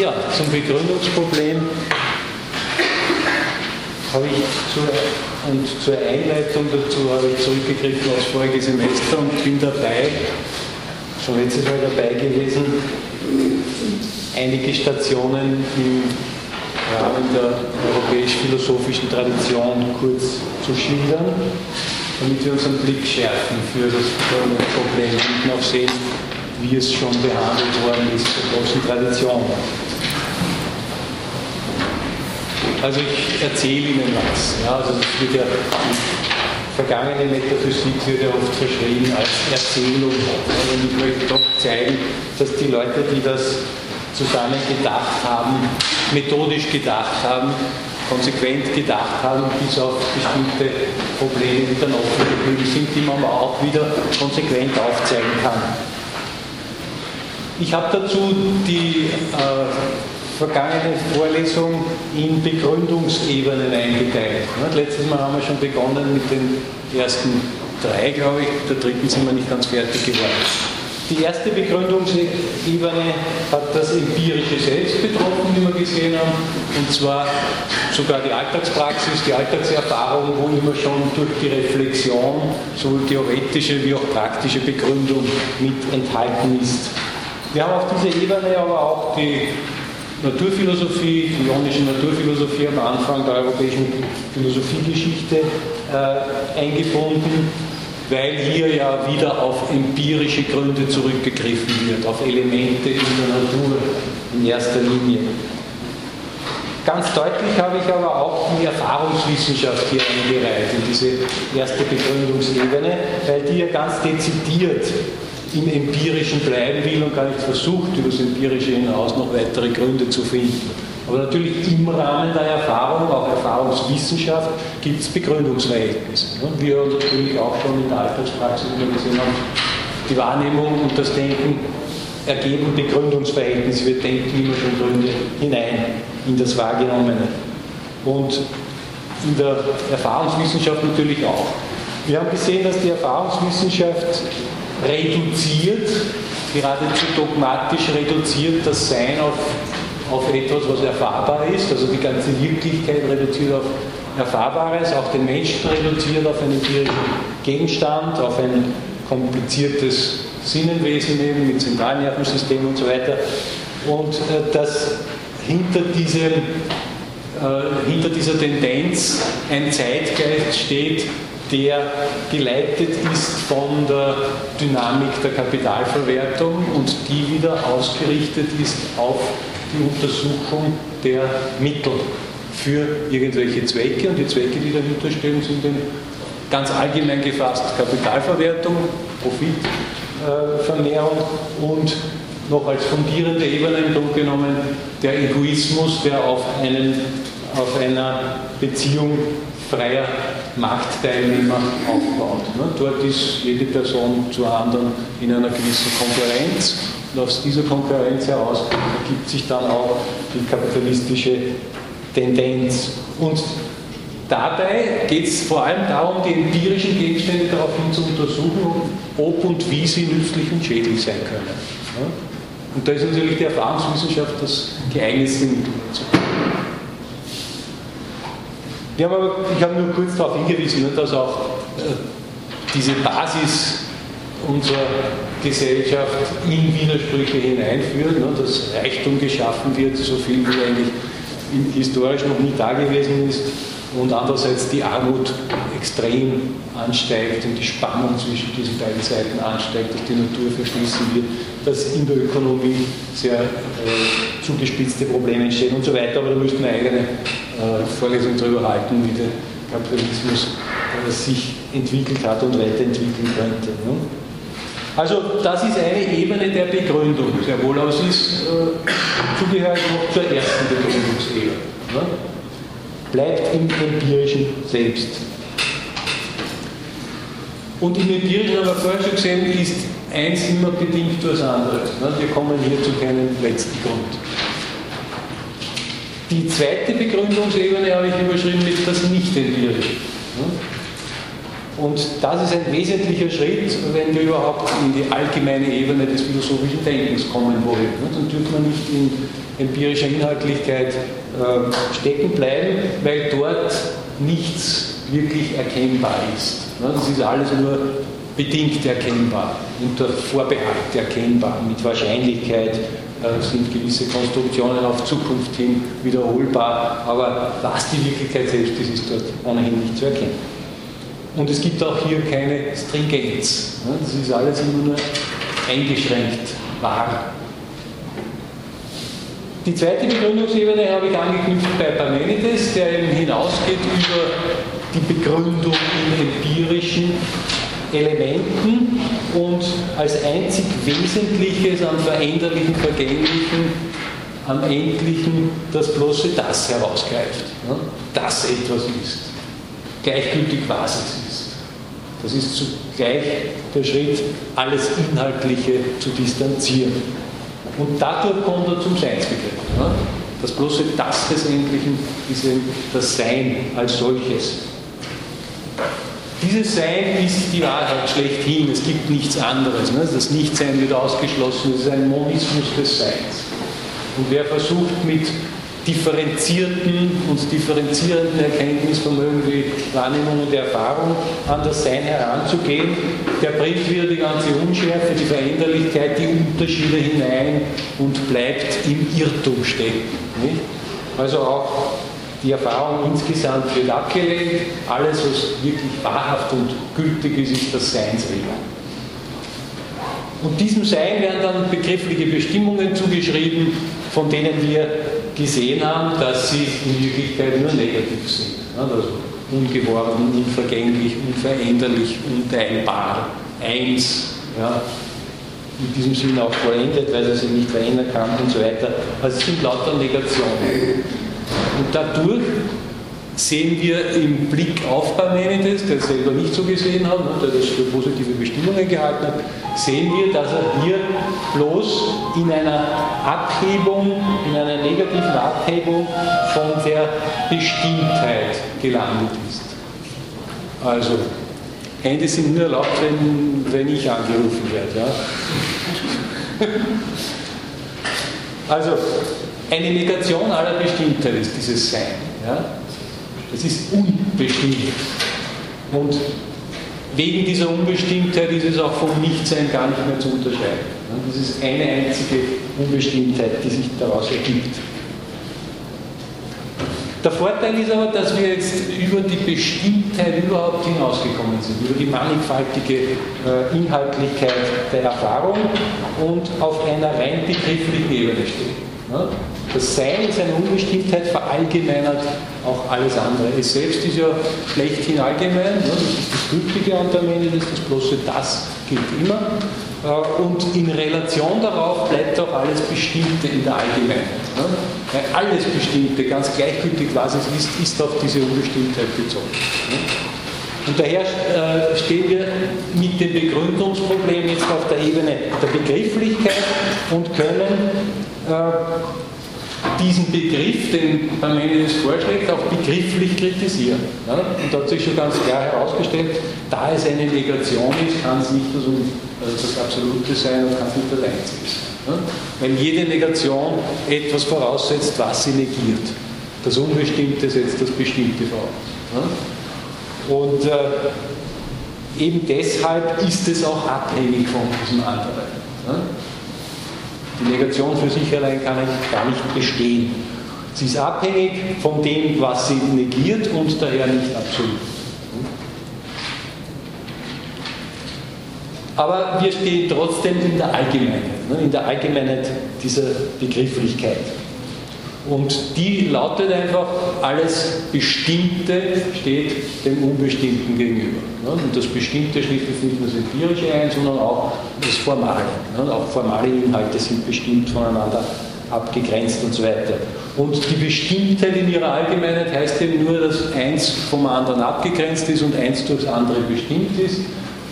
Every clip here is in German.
Ja, zum Begründungsproblem habe ich zur, und zur Einleitung dazu habe ich zurückgegriffen aufs vorige Semester und bin dabei, schon letztes Mal dabei gewesen, einige Stationen im Rahmen der europäisch-philosophischen Tradition kurz zu schildern, damit wir unseren Blick schärfen für das Problem und auch sehen, wie es schon behandelt worden ist der großen Tradition. Also ich erzähle Ihnen was. Ja, also das wird ja, die vergangene Metaphysik wird ja oft verschrieben als Erzählung. Und ich möchte doch zeigen, dass die Leute, die das zusammen gedacht haben, methodisch gedacht haben, konsequent gedacht haben, bis auf bestimmte Probleme, die dann offen geblieben sind, die man auch wieder konsequent aufzeigen kann. Ich habe dazu die äh, vergangene Vorlesung in Begründungsebenen eingeteilt. Letztes Mal haben wir schon begonnen mit den ersten drei, glaube ich. Der dritten sind wir nicht ganz fertig geworden. Die erste Begründungsebene hat das empirische Selbst betroffen, wie wir gesehen haben, und zwar sogar die Alltagspraxis, die Alltagserfahrung, wo immer schon durch die Reflexion sowohl theoretische wie auch praktische Begründung mit enthalten ist. Wir haben auf dieser Ebene aber auch die Naturphilosophie, die ionische Naturphilosophie am Anfang der europäischen Philosophiegeschichte äh, eingebunden, weil hier ja wieder auf empirische Gründe zurückgegriffen wird, auf Elemente in der Natur in erster Linie. Ganz deutlich habe ich aber auch die Erfahrungswissenschaft hier eingereiht in diese erste Begründungsebene, weil die ja ganz dezidiert im Empirischen bleiben will und gar nicht versucht, über das Empirische hinaus noch weitere Gründe zu finden. Aber natürlich im Rahmen der Erfahrung, auch Erfahrungswissenschaft, gibt es Begründungsverhältnisse. Wir natürlich auch schon in der Alltagspraxis gesehen haben, die Wahrnehmung und das Denken ergeben Begründungsverhältnisse. Wir denken immer schon Gründe hinein in das Wahrgenommene. Und in der Erfahrungswissenschaft natürlich auch. Wir haben gesehen, dass die Erfahrungswissenschaft reduziert, geradezu dogmatisch reduziert das Sein auf, auf etwas, was erfahrbar ist, also die ganze Wirklichkeit reduziert auf Erfahrbares, auch den Menschen reduziert auf einen empirischen Gegenstand, auf ein kompliziertes Sinnenwesen eben mit Zentralnervensystem und so weiter. Und äh, dass hinter, diesem, äh, hinter dieser Tendenz ein Zeitgeist steht, der geleitet ist von der Dynamik der Kapitalverwertung und die wieder ausgerichtet ist auf die Untersuchung der Mittel für irgendwelche Zwecke. Und die Zwecke, die dahinter stehen, sind dann ganz allgemein gefasst Kapitalverwertung, Profitvermehrung und noch als fundierende Ebene im Grunde genommen der Egoismus, der auf, einen, auf einer Beziehung freier Marktteilnehmer aufbaut. Ne? Dort ist jede Person zur anderen in einer gewissen Konkurrenz und aus dieser Konkurrenz heraus ergibt sich dann auch die kapitalistische Tendenz. Und dabei geht es vor allem darum, die empirischen Gegenstände daraufhin zu untersuchen, ob und wie sie nützlich und schädlich sein können. Ne? Und da ist natürlich die Erfahrungswissenschaft das geeignetste Mittel dazu. Wir haben aber, ich habe nur kurz darauf hingewiesen, dass auch äh, diese Basis unserer Gesellschaft in Widersprüche hineinführt, ne, dass Reichtum geschaffen wird, so viel wie eigentlich historisch noch nie da gewesen ist und andererseits die Armut extrem ansteigt und die Spannung zwischen diesen beiden Seiten ansteigt, dass die Natur verschließen wird, dass in der Ökonomie sehr äh, zugespitzte Probleme entstehen und so weiter. Aber da müssten wir eigene äh, Vorlesung darüber halten, wie der Kapitalismus äh, sich entwickelt hat und weiterentwickeln könnte. Ne? Also das ist eine Ebene der Begründung, sehr wohl, aber es ist äh, zugehörig noch zur ersten Begründungsebene. Ne? Bleibt im empirischen Selbst. Und im empirischen vorher schon gesehen, ist eins immer bedingt durch das andere. Ne? Wir kommen hier zu keinem letzten Grund. Die zweite Begründungsebene habe ich überschrieben mit das Nicht-Empirische. Und das ist ein wesentlicher Schritt, wenn wir überhaupt in die allgemeine Ebene des philosophischen Denkens kommen wollen. Dann dürfen wir nicht in empirischer Inhaltlichkeit ähm, stecken bleiben, weil dort nichts wirklich erkennbar ist. Das ist alles nur bedingt erkennbar, unter Vorbehalt erkennbar, mit Wahrscheinlichkeit äh, sind gewisse Konstruktionen auf Zukunft hin wiederholbar, aber was die Wirklichkeit selbst ist, ist dort ohnehin nicht zu erkennen. Und es gibt auch hier keine Stringenz. Das ist alles immer nur eingeschränkt wahr. Die zweite Begründungsebene habe ich angeknüpft bei Parmenides, der eben hinausgeht über die Begründung in empirischen Elementen und als einzig Wesentliches am Veränderlichen, Vergänglichen, am Endlichen das bloße Das herausgreift. Das etwas ist. Gleichgültig was es ist. Das ist zugleich der Schritt, alles Inhaltliche zu distanzieren. Und dadurch kommt er zum Seinsbegriff. Das bloße Das des Endlichen ist eben das Sein als solches. Dieses Sein ist die Wahrheit schlechthin, es gibt nichts anderes. Ne? Das Nichtsein wird ausgeschlossen, es ist ein Monismus des Seins. Und wer versucht mit differenzierten und differenzierenden Erkenntnisvermögen wie Wahrnehmung und Erfahrung an das Sein heranzugehen, der bringt wieder die ganze Unschärfe, die Veränderlichkeit, die Unterschiede hinein und bleibt im Irrtum stecken. Nicht? Also auch die Erfahrung insgesamt wird abgelehnt. Alles, was wirklich wahrhaft und gültig ist, ist das Seinswesen. Und diesem Sein werden dann begriffliche Bestimmungen zugeschrieben, von denen wir gesehen haben, dass sie in Wirklichkeit nur negativ sind. Also ungeworden, unvergänglich, unveränderlich, unteilbar, eins. Ja, in diesem Sinn auch vollendet, weil sie sich nicht verändern kann und so weiter. Also es sind lauter Negationen. Und dadurch sehen wir im Blick auf Parmenides, der selber nicht so gesehen hat, der das für positive Bestimmungen gehalten hat, sehen wir, dass er hier bloß in einer Abhebung, in einer negativen Abhebung von der Bestimmtheit gelandet ist. Also, Hände sind nur erlaubt, wenn, wenn ich angerufen werde. Ja? Also, eine Negation aller Bestimmtheit ist dieses Sein. Ja? Das ist unbestimmt. Und wegen dieser Unbestimmtheit ist es auch vom Nichtsein gar nicht mehr zu unterscheiden. Das ist eine einzige Unbestimmtheit, die sich daraus ergibt. Der Vorteil ist aber, dass wir jetzt über die Bestimmtheit überhaupt hinausgekommen sind, über die mannigfaltige äh, Inhaltlichkeit der Erfahrung und auf einer rein begrifflichen Ebene stehen. Das Sein ist eine Unbestimmtheit, verallgemeinert auch alles andere. Es selbst ist ja schlechthin allgemein, das ist das Gültige an der Menge, das bloße Das gilt immer. Äh, und in Relation darauf bleibt auch alles Bestimmte in der Allgemeinheit. Weil alles Bestimmte, ganz gleichgültig was es ist, ist auf diese Unbestimmtheit bezogen. Und daher äh, stehen wir mit dem Begründungsproblem jetzt auf der Ebene der Begrifflichkeit und können diesen Begriff, den Parmenides vorschlägt, auch begrifflich kritisieren. Ja? Und da hat sich schon ganz klar herausgestellt, da es eine Negation ist, kann es nicht das, also das Absolute sein und kann es nicht das Einzige sein. Ja? Weil jede Negation etwas voraussetzt, was sie negiert. Das Unbestimmte setzt das Bestimmte voraus. Ja? Und äh, eben deshalb ist es auch abhängig von diesem anderen. Die Negation für sich allein kann eigentlich gar nicht bestehen. Sie ist abhängig von dem, was sie negiert und daher nicht absolut. Aber wir stehen trotzdem in der Allgemeinheit, ne, in der Allgemeinheit dieser Begrifflichkeit. Und die lautet einfach, alles Bestimmte steht dem Unbestimmten gegenüber. Und das Bestimmte schließt jetzt nicht nur das Empirische ein, sondern auch das Formale. Auch formale Inhalte sind bestimmt voneinander abgegrenzt und so weiter. Und die Bestimmtheit in ihrer Allgemeinheit heißt eben nur, dass eins vom anderen abgegrenzt ist und eins durchs andere bestimmt ist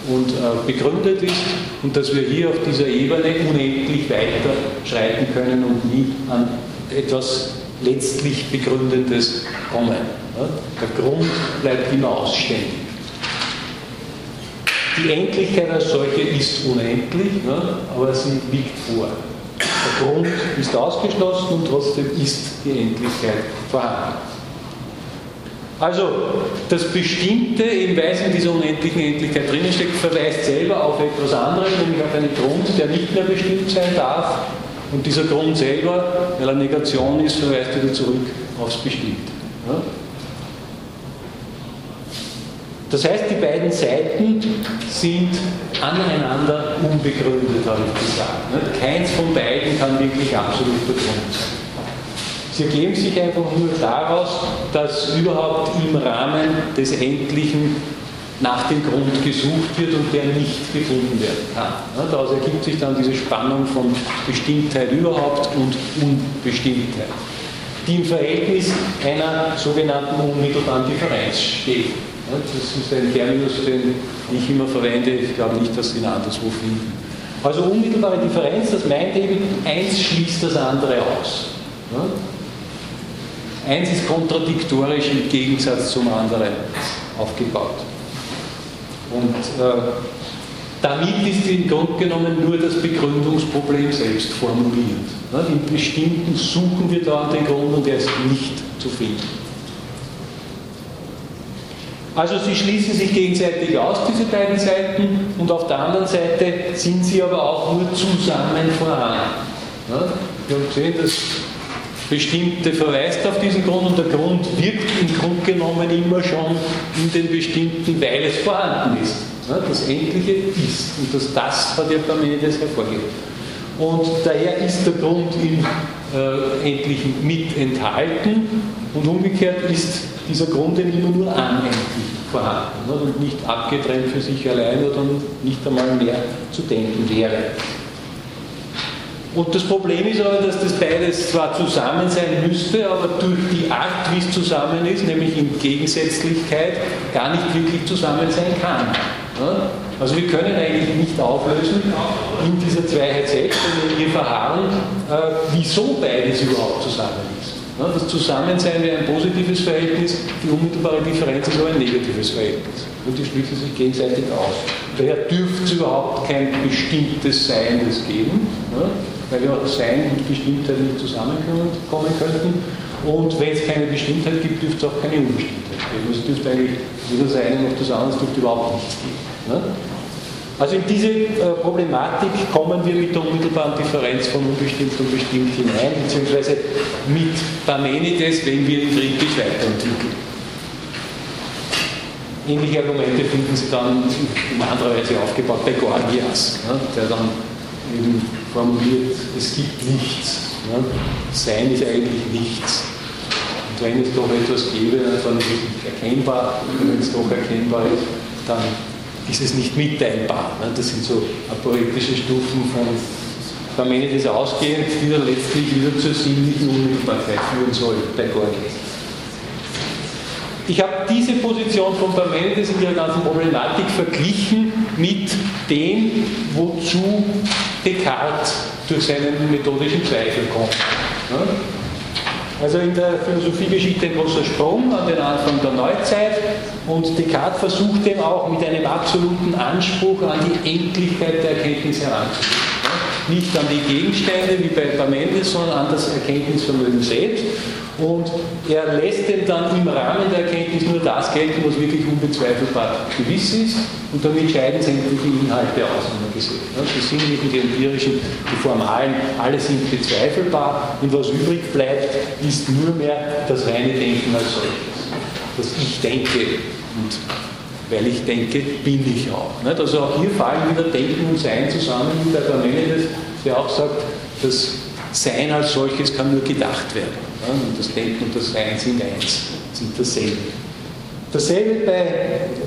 und äh, begründet ist und dass wir hier auf dieser Ebene unendlich weiter schreiten können und nie an etwas letztlich Begründendes kommen. Der Grund bleibt immer ausständig. Die Endlichkeit als solche ist unendlich, ne? aber sie liegt vor. Der Grund ist ausgeschlossen und trotzdem ist die Endlichkeit vorhanden. Also das Bestimmte, es in dieser unendlichen Endlichkeit drinnen steckt, verweist selber auf etwas anderes, nämlich auf einen Grund, der nicht mehr bestimmt sein darf. Und dieser Grund selber, weil er Negation ist, verweist wieder zurück aufs Bestimmte. Ja? Das heißt, die beiden Seiten sind aneinander unbegründet, habe ich gesagt. Keins von beiden kann wirklich absolut begründet sein. Sie ergeben sich einfach nur daraus, dass überhaupt im Rahmen des Endlichen nach dem Grund gesucht wird und der nicht gefunden werden kann. Daraus ergibt sich dann diese Spannung von Bestimmtheit überhaupt und Unbestimmtheit, die im Verhältnis einer sogenannten unmittelbaren Differenz steht. Das ist ein Terminus, den ich immer verwende. Ich glaube nicht, dass Sie ihn anderswo finden. Also unmittelbare Differenz, das meint eben, eins schließt das andere aus. Eins ist kontradiktorisch im Gegensatz zum anderen aufgebaut. Und äh, damit ist im Grunde genommen nur das Begründungsproblem selbst formuliert. Ne? In bestimmten suchen wir da den Grund und er ist nicht zu finden. Also sie schließen sich gegenseitig aus, diese beiden Seiten, und auf der anderen Seite sind sie aber auch nur zusammen vorhanden. Ja? Wir haben gesehen, dass Bestimmte verweist auf diesen Grund und der Grund wirkt im Grunde genommen immer schon in den Bestimmten, weil es vorhanden ist. Das Endliche ist und das Das hat ja Parmenides hervorgehoben. Und daher ist der Grund im äh, Endlichen mit enthalten und umgekehrt ist dieser Grund eben immer nur anendlich vorhanden und nicht abgetrennt für sich allein oder nicht einmal mehr zu denken wäre. Und das Problem ist aber, dass das beides zwar zusammen sein müsste, aber durch die Art, wie es zusammen ist, nämlich in Gegensätzlichkeit, gar nicht wirklich zusammen sein kann. Also wir können eigentlich nicht auflösen in dieser Zweiheit selbst, sondern wir verharren, äh, wieso beides überhaupt zusammen ist. Das Zusammensein wäre ein positives Verhältnis, die unmittelbare Differenz ist aber ein negatives Verhältnis. Und die schließen sich gegenseitig aus. Daher dürfte es überhaupt kein bestimmtes Sein geben weil ja Sein und Bestimmtheit nicht zusammenkommen könnten. Und wenn es keine Bestimmtheit gibt, dürfte es auch keine Unbestimmtheit geben. Es dürfte eigentlich weder das eine noch das andere, es dürfte überhaupt nichts geben. Ne? Also in diese äh, Problematik kommen wir mit der unmittelbaren Differenz von unbestimmt und bestimmt hinein, beziehungsweise mit Parmenides, wenn wir ihn kritisch weiterentwickeln. Ähnliche Argumente finden Sie dann in anderer Weise aufgebaut bei Gorgias, ne, der dann eben formuliert, es gibt nichts. Ne? Sein ist eigentlich nichts. Und wenn es doch etwas gäbe, dann ist es erkennbar. Und wenn es doch erkennbar ist, dann ist es nicht mitteilbar. Ne? Das sind so aporetische Stufen von Parmenides ausgehend, die dann letztlich wieder zur sinnlichen Unmittelbarkeit führen soll bei Gorgias. Ich habe diese Position von Parmenides in ihrer ganzen Problematik verglichen mit dem, wozu Descartes durch seinen methodischen Zweifel kommt. Also in der Philosophiegeschichte ein großer Sprung an den Anfang der Neuzeit und Descartes versucht dem auch mit einem absoluten Anspruch an die Endlichkeit der Erkenntnis heranzugehen. Nicht an die Gegenstände wie bei Parmenides, sondern an das Erkenntnisvermögen selbst und er lässt dem dann im Rahmen der Erkenntnis nur das gelten, was wirklich unbezweifelbar gewiss ist und damit scheiden sämtliche Inhalte aus, haben wir gesehen. Die sinnlichen, die empirischen, die formalen, alle sind bezweifelbar und was übrig bleibt, ist nur mehr das reine Denken als solches. Das Ich denke und weil ich denke, bin ich auch. Also auch hier fallen wieder Denken und Sein zusammen, wie bei Parmenides, der auch sagt, das Sein als solches kann nur gedacht werden. Und das Denken und das Sein sind eins, sind dasselbe. Dasselbe bei,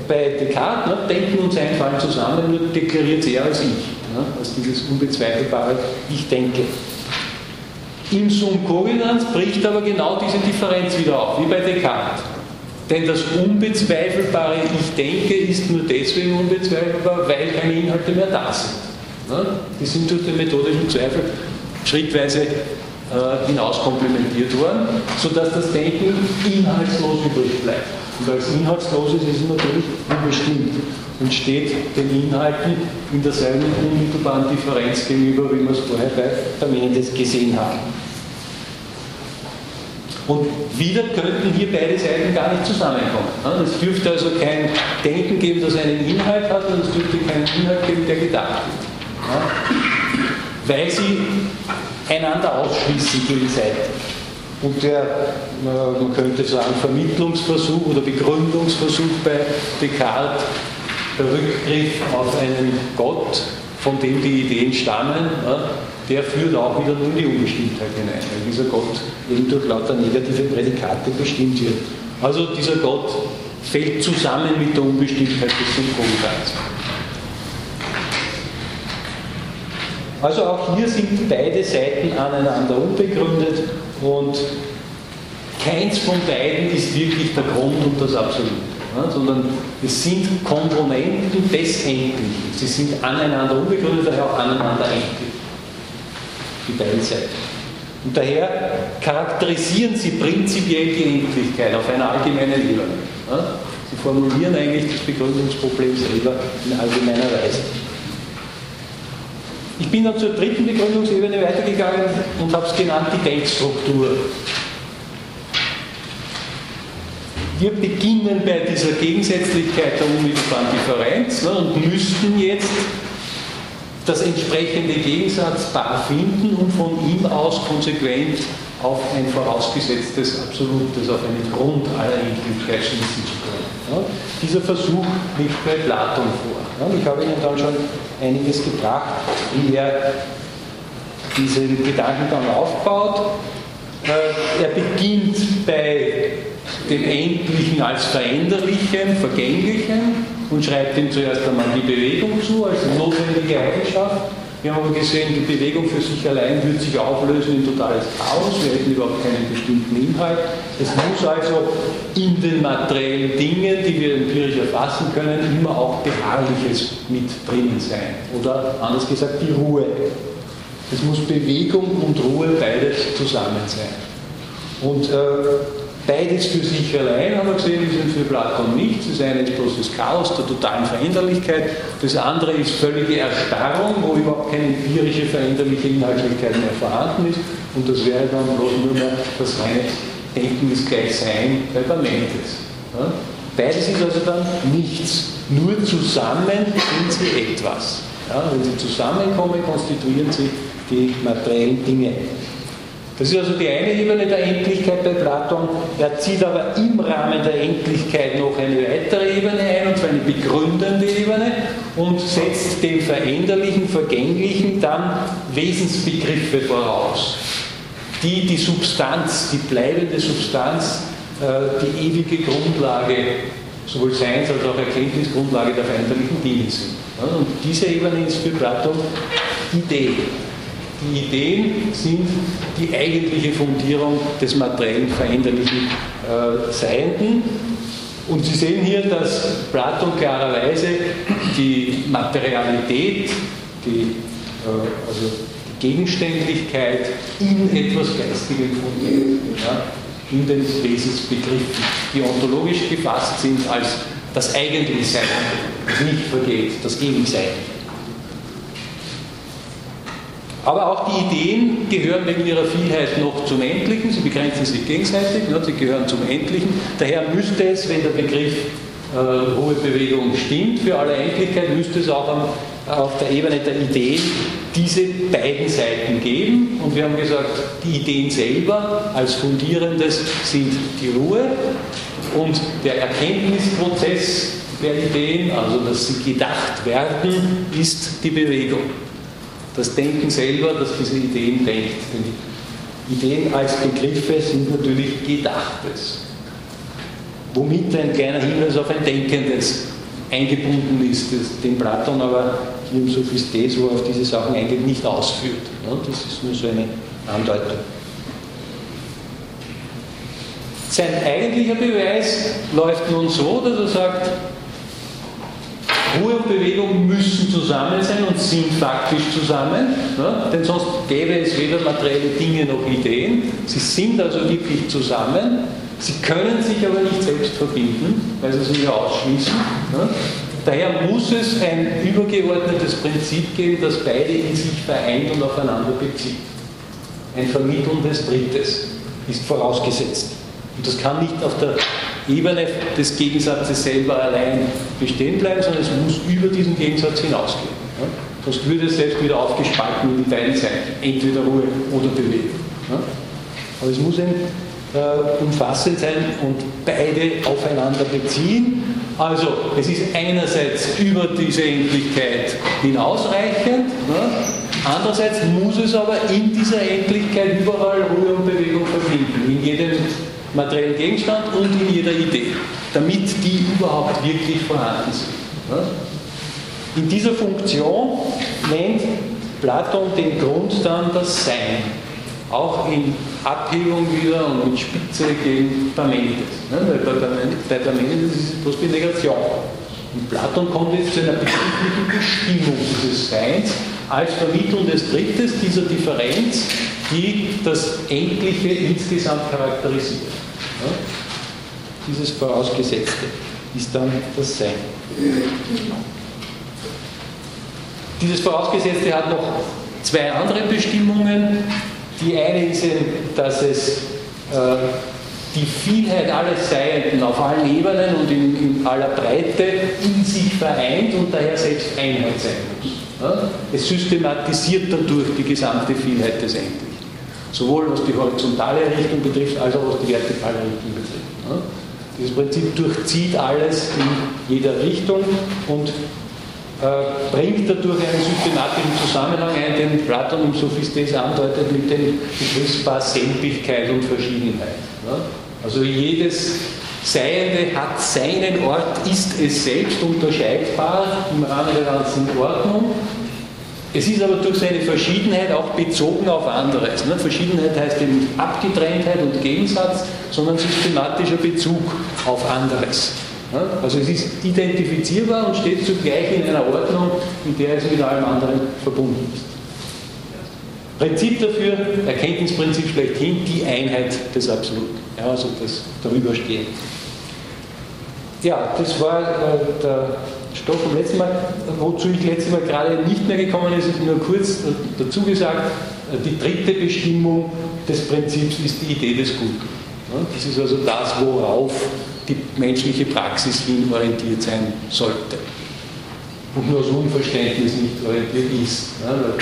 bei Descartes, ne? Denken und Sein fallen zusammen, nur deklariert er als ich, ne? als dieses unbezweifelbare Ich denke. Im Sum Cogitans bricht aber genau diese Differenz wieder auf, wie bei Descartes. Denn das unbezweifelbare Ich denke ist nur deswegen unbezweifelbar, weil keine Inhalte mehr da sind. Ne? Die sind durch den methodischen Zweifel schrittweise äh, hinaus komplementiert worden, sodass das Denken inhaltslos übrig bleibt. Und als inhaltslos ist es natürlich unbestimmt und steht den Inhalten in derselben unmittelbaren Differenz gegenüber, wie wir es vorher bei Parmenides gesehen haben. Und wieder könnten hier beide Seiten gar nicht zusammenkommen. Es dürfte also kein Denken geben, das einen Inhalt hat, und es dürfte keinen Inhalt geben, der gedacht wird. Weil sie einander ausschließen gegenseitig. Und der, man könnte sagen, Vermittlungsversuch oder Begründungsversuch bei Descartes, der Rückgriff auf einen Gott, von dem die Ideen stammen, der führt auch wieder nur in die Unbestimmtheit hinein, weil dieser Gott eben durch lauter negative Prädikate bestimmt wird. Also dieser Gott fällt zusammen mit der Unbestimmtheit des Synchronseins. Also auch hier sind beide Seiten aneinander unbegründet und keins von beiden ist wirklich der Grund und das Absolute, ja, sondern es sind Komponenten des Endlichen. Sie sind aneinander unbegründet, daher auch aneinander endlich die Seiten. Und daher charakterisieren sie prinzipiell die Endlichkeit auf einer allgemeinen Ebene. Sie formulieren eigentlich das Begründungsproblem selber in allgemeiner Weise. Ich bin dann zur dritten Begründungsebene weitergegangen und habe es genannt die Denkstruktur. Wir beginnen bei dieser Gegensätzlichkeit der unmittelbaren Differenz ne, und müssten jetzt das entsprechende Gegensatzpaar finden und von ihm aus konsequent auf ein vorausgesetztes Absolutes, auf einen Grund aller Endlichkeit schließen zu können. Ja, dieser Versuch liegt bei Platon vor. Ja, ich habe Ihnen dann schon einiges gebracht, wie er diesen Gedankengang aufbaut. Äh, er beginnt bei dem Endlichen als Veränderlichen, Vergänglichen, und schreibt ihm zuerst einmal die Bewegung zu als notwendige Eigenschaft. Wir haben aber gesehen, die Bewegung für sich allein wird sich auflösen in totales Chaos. Wir hätten überhaupt keinen bestimmten Inhalt. Es muss also in den materiellen Dingen, die wir empirisch erfassen können, immer auch Beharrliches mit drinnen sein. Oder anders gesagt, die Ruhe. Es muss Bewegung und Ruhe beides zusammen sein. Und äh, Beides für sich allein, haben wir gesehen, ist für Platon nichts. Das eine ist bloß das Chaos der totalen Veränderlichkeit. Das andere ist völlige Erstarrung, wo überhaupt keine empirische veränderliche Inhaltlichkeit mehr vorhanden ist. Und das wäre dann bloß nur mehr das reine Denken ist gleich Sein bei Parmenides. Ja? Beides ist also dann nichts. Nur zusammen sind sie etwas. Ja? Wenn sie zusammenkommen, konstituieren sie die materiellen Dinge. Das ist also die eine Ebene der Endlichkeit bei Platon. Er zieht aber im Rahmen der Endlichkeit noch eine weitere Ebene ein, und zwar eine begründende Ebene, und setzt dem Veränderlichen, Vergänglichen dann Wesensbegriffe voraus, die die Substanz, die bleibende Substanz, äh, die ewige Grundlage sowohl Seins- als auch Erkenntnisgrundlage der veränderlichen Dinge sind. Und diese Ebene ist für Platon Idee. Die Ideen sind die eigentliche Fundierung des materiellen veränderlichen äh, Seienden. Und Sie sehen hier, dass Platon klarerweise die Materialität, die, äh, also die Gegenständlichkeit in etwas Geistigem fundiert, ja, in den Wesensbegriffen, die ontologisch gefasst sind als das eigentliche Sein, das nicht vergeht, das ewig Sein. Aber auch die Ideen gehören wegen ihrer Vielheit noch zum Endlichen, sie begrenzen sich gegenseitig, ne, sie gehören zum Endlichen. Daher müsste es, wenn der Begriff äh, hohe Bewegung stimmt für alle Endlichkeit, müsste es auch am, auf der Ebene der Ideen diese beiden Seiten geben. Und wir haben gesagt, die Ideen selber als Fundierendes sind die Ruhe und der Erkenntnisprozess der Ideen, also dass sie gedacht werden, ist die Bewegung das Denken selber, das diese Ideen denkt. Denn Ideen als Begriffe sind natürlich Gedachtes. Womit ein kleiner Hinweis auf ein Denkendes eingebunden ist, das, den Platon aber hier im Sophistes, wo er auf diese Sachen eingeht, nicht ausführt. Das ist nur so eine Andeutung. Sein eigentlicher Beweis läuft nun so, dass er sagt, Ruhe und Bewegung müssen zusammen sein und sind faktisch zusammen, ja, denn sonst gäbe es weder materielle Dinge noch Ideen. Sie sind also wirklich zusammen. Sie können sich aber nicht selbst verbinden, weil sie sich ja ausschließen. Ja. Daher muss es ein übergeordnetes Prinzip geben, das beide in sich vereint und aufeinander bezieht. Ein Vermitteln des Drittes ist vorausgesetzt. Und das kann nicht auf der Ebene des Gegensatzes selber allein bestehen bleiben, sondern es muss über diesen Gegensatz hinausgehen. Ja? Sonst würde es selbst wieder aufgespalten in die Teile sein, entweder Ruhe oder Bewegung. Ja? Aber es muss ein äh, umfassend sein und beide aufeinander beziehen. Also es ist einerseits über diese Endlichkeit hinausreichend, ne? andererseits muss es aber in dieser Endlichkeit überall Ruhe und Bewegung verbinden, in jedem materiellen Gegenstand und in jeder Idee, damit die überhaupt wirklich vorhanden sind. In dieser Funktion nennt Platon den Grund dann das Sein auch in Abhebung wieder und mit Spitze gegen Parmenides. Bei Parmenides ist es bloß die Negation. Und Platon kommt jetzt zu einer begrifflichen Bestimmung dieses Seins als Vermittlung des Drittes, dieser Differenz, die das Endliche insgesamt charakterisiert. Ja? Dieses Vorausgesetzte ist dann das Sein. Dieses Vorausgesetzte hat noch zwei andere Bestimmungen, die eine ist dass es äh, die Vielheit alles Seienden auf allen Ebenen und in, in, aller Breite in sich vereint und daher selbst Einheit sein muss. Ja? Es systematisiert dadurch die gesamte Vielheit des Endlichen. Sowohl was die horizontale Richtung betrifft, als auch was die vertikale Richtung betrifft. Ja? Dieses Prinzip durchzieht alles in jeder Richtung und äh, bringt dadurch einen systematischen Zusammenhang ein, den Platon im Sophistes andeutet mit dem Begriffspaar Selbigkeit und Verschiedenheit. Also jedes Seiende hat seinen Ort, ist es selbst unterscheidbar im Rahmen der ganzen Ordnung. Es ist aber durch seine Verschiedenheit auch bezogen auf anderes. Verschiedenheit heißt eben nicht Abgetrenntheit und Gegensatz, sondern systematischer Bezug auf anderes. Also es ist identifizierbar und steht zugleich in einer Ordnung, in der es mit allem anderen verbunden ist. Prinzip dafür, Erkenntnisprinzip schlechthin, die Einheit des Absoluten. Ja, also das Darüberstehen. Ja, das war äh, der Stoff vom letzten Mal. Wozu ich letztes Mal gerade nicht mehr gekommen ist, ist nur kurz dazu gesagt, die dritte Bestimmung des Prinzips ist die Idee des Guten. Das ist also das, worauf die menschliche Praxis hin orientiert sein sollte. Und nur aus Unverständnis nicht orientiert ist. Weil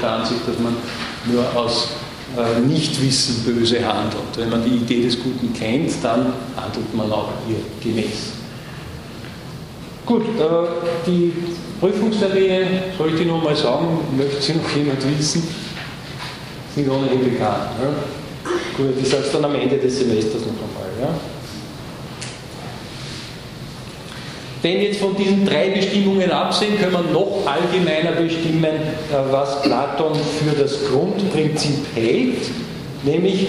der Ansicht, dass man nur aus äh, Nichtwissen böse handelt. Wenn man die Idee des Guten kennt, dann handelt man auch ihr gemäß. Gut, äh, die Prüfungstermine, soll ich die nochmal sagen? Möchte sie noch jemand wissen? Sind ohnehin bekannt. Ja? Gut, ich sage es dann am Ende des Semesters noch einmal. Ja? Wenn jetzt von diesen drei Bestimmungen absehen, können wir noch allgemeiner bestimmen, äh, was Platon für das Grundprinzip hält, nämlich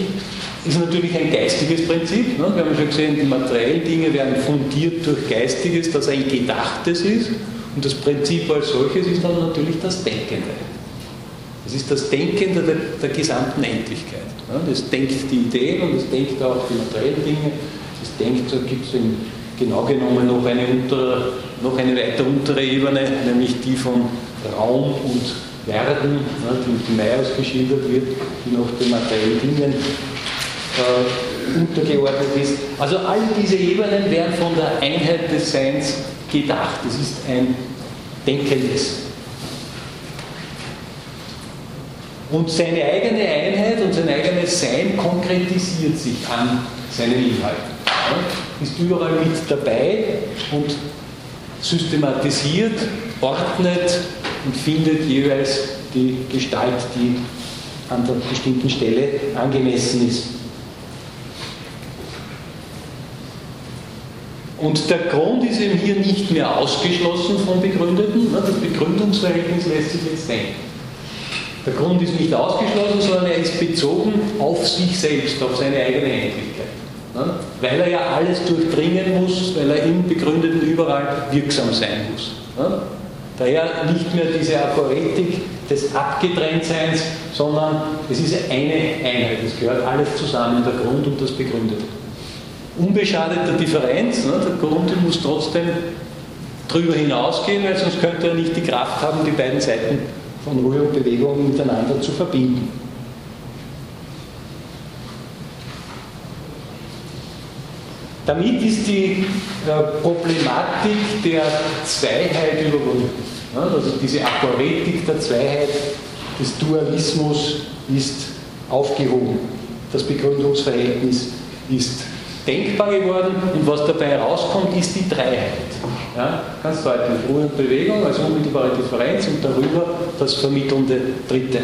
ist natürlich ein geistiges Prinzip. Ne? Wir haben schon gesehen, die materiellen Dinge werden fundiert durch Geistiges, das ein Gedachtes ist. Und das Prinzip als solches ist dann natürlich das Denkende. Es ist das Denkende der, der gesamten Endlichkeit. Ne? Das denkt die Ideen und es denkt auch die materiellen Dinge. Es denkt, so gibt es genau genommen noch eine, untere, noch eine weiter untere Ebene, nämlich die von Raum und Werden, ne, die im Timaeus geschildert wird, die noch den materiellen Dingen äh, untergeordnet ist. Also all diese Ebenen werden von der Einheit des Seins gedacht. Es ist ein Denkendes. Und seine eigene Einheit und sein eigenes Sein konkretisiert sich an seinen Inhalten ist überall mit dabei und systematisiert, ordnet und findet jeweils die Gestalt, die an der bestimmten Stelle angemessen ist. Und der Grund ist eben hier nicht mehr ausgeschlossen vom Begründeten. Das Begründungsverhältnis lässt sich jetzt denken. Der Grund ist nicht ausgeschlossen, sondern er ist bezogen auf sich selbst, auf seine eigene Endlichkeit. weil er ja alles durchdringen muss, weil er im Begründeten überall wirksam sein muss. Daher nicht mehr diese Aphoretik des Abgetrenntseins, sondern es ist eine Einheit, es gehört alles zusammen, der Grund und das Begründete. Unbeschadet der Differenz, ne, der Grund muss trotzdem darüber hinausgehen, weil sonst könnte er nicht die Kraft haben, die beiden Seiten von Ruhe und Bewegung miteinander zu verbinden. Damit ist die äh, Problematik der Zweiheit überwunden. Also diese Aporetik der Zweiheit des Dualismus ist aufgehoben. Das Begründungsverhältnis ist denkbar geworden und was dabei rauskommt, ist die Dreiheit. Ja, ganz deutlich. Ruhe und Bewegung als unmittelbare Differenz und darüber das vermittelnde Dritte.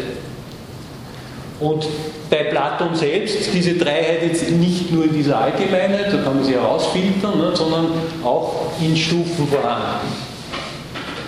Und bei Platon selbst diese Dreiheit jetzt nicht nur in dieser Allgemeinheit, da kann man sie herausfiltern, ne, sondern auch in Stufen vorhanden.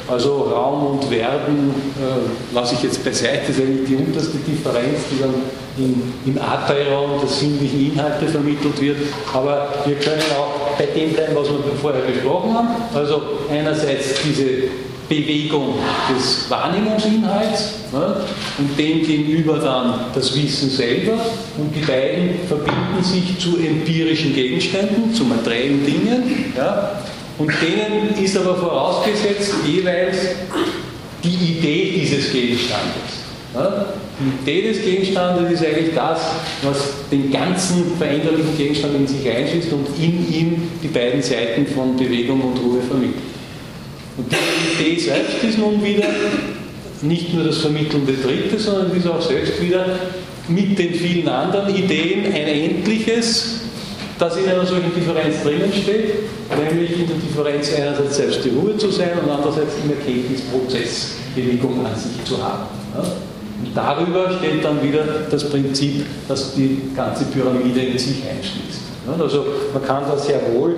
Also Raum und Werden äh, lasse ich jetzt beiseite, das ist eigentlich die unterste Differenz, die dann in, im Ateiron der sinnlichen Inhalte vermittelt wird. Aber wir können auch bei dem bleiben, was wir vorher besprochen haben. Also einerseits diese Bewegung des Wahrnehmungsinhalts ne, und dem gegenüber dann das Wissen selber und die beiden verbinden sich zu empirischen Gegenständen, zu materiellen Dingen ja, und denen ist aber vorausgesetzt jeweils die Idee dieses Gegenstandes. Ja, die Idee des Gegenstandes ist eigentlich das, was den ganzen veränderlichen Gegenstand in sich einschließt und in ihm die beiden Seiten von Bewegung und Ruhe vermittelt. Und diese Idee selbst ist nun wieder nicht nur das vermittelnde Dritte, sondern ist auch selbst wieder mit den vielen anderen Ideen ein endliches, das in einer solchen Differenz drinnen steht, nämlich in der Differenz einerseits selbst die Ruhe zu sein und andererseits im Erkenntnisprozess Bewegung an sich zu haben. Und darüber steht dann wieder das Prinzip, das die ganze Pyramide in sich einschließt. Also man kann da sehr wohl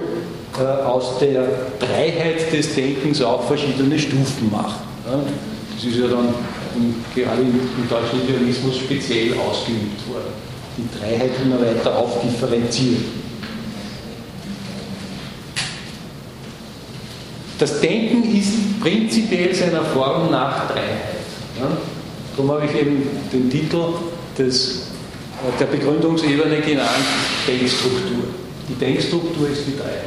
äh, aus der Dreiheit des Denkens auch verschiedene Stufen machen. Das ist ja dann gerade im, deutschen Idealismus speziell ausgeübt worden. Die Dreiheit immer weiter aufdifferenziert. Das Denken ist prinzipiell seiner Form nach Dreiheit. Darum habe ich eben den Titel des, der Begründungsebene genannt, Denkstruktur. Die Denkstruktur ist die Dreiheit.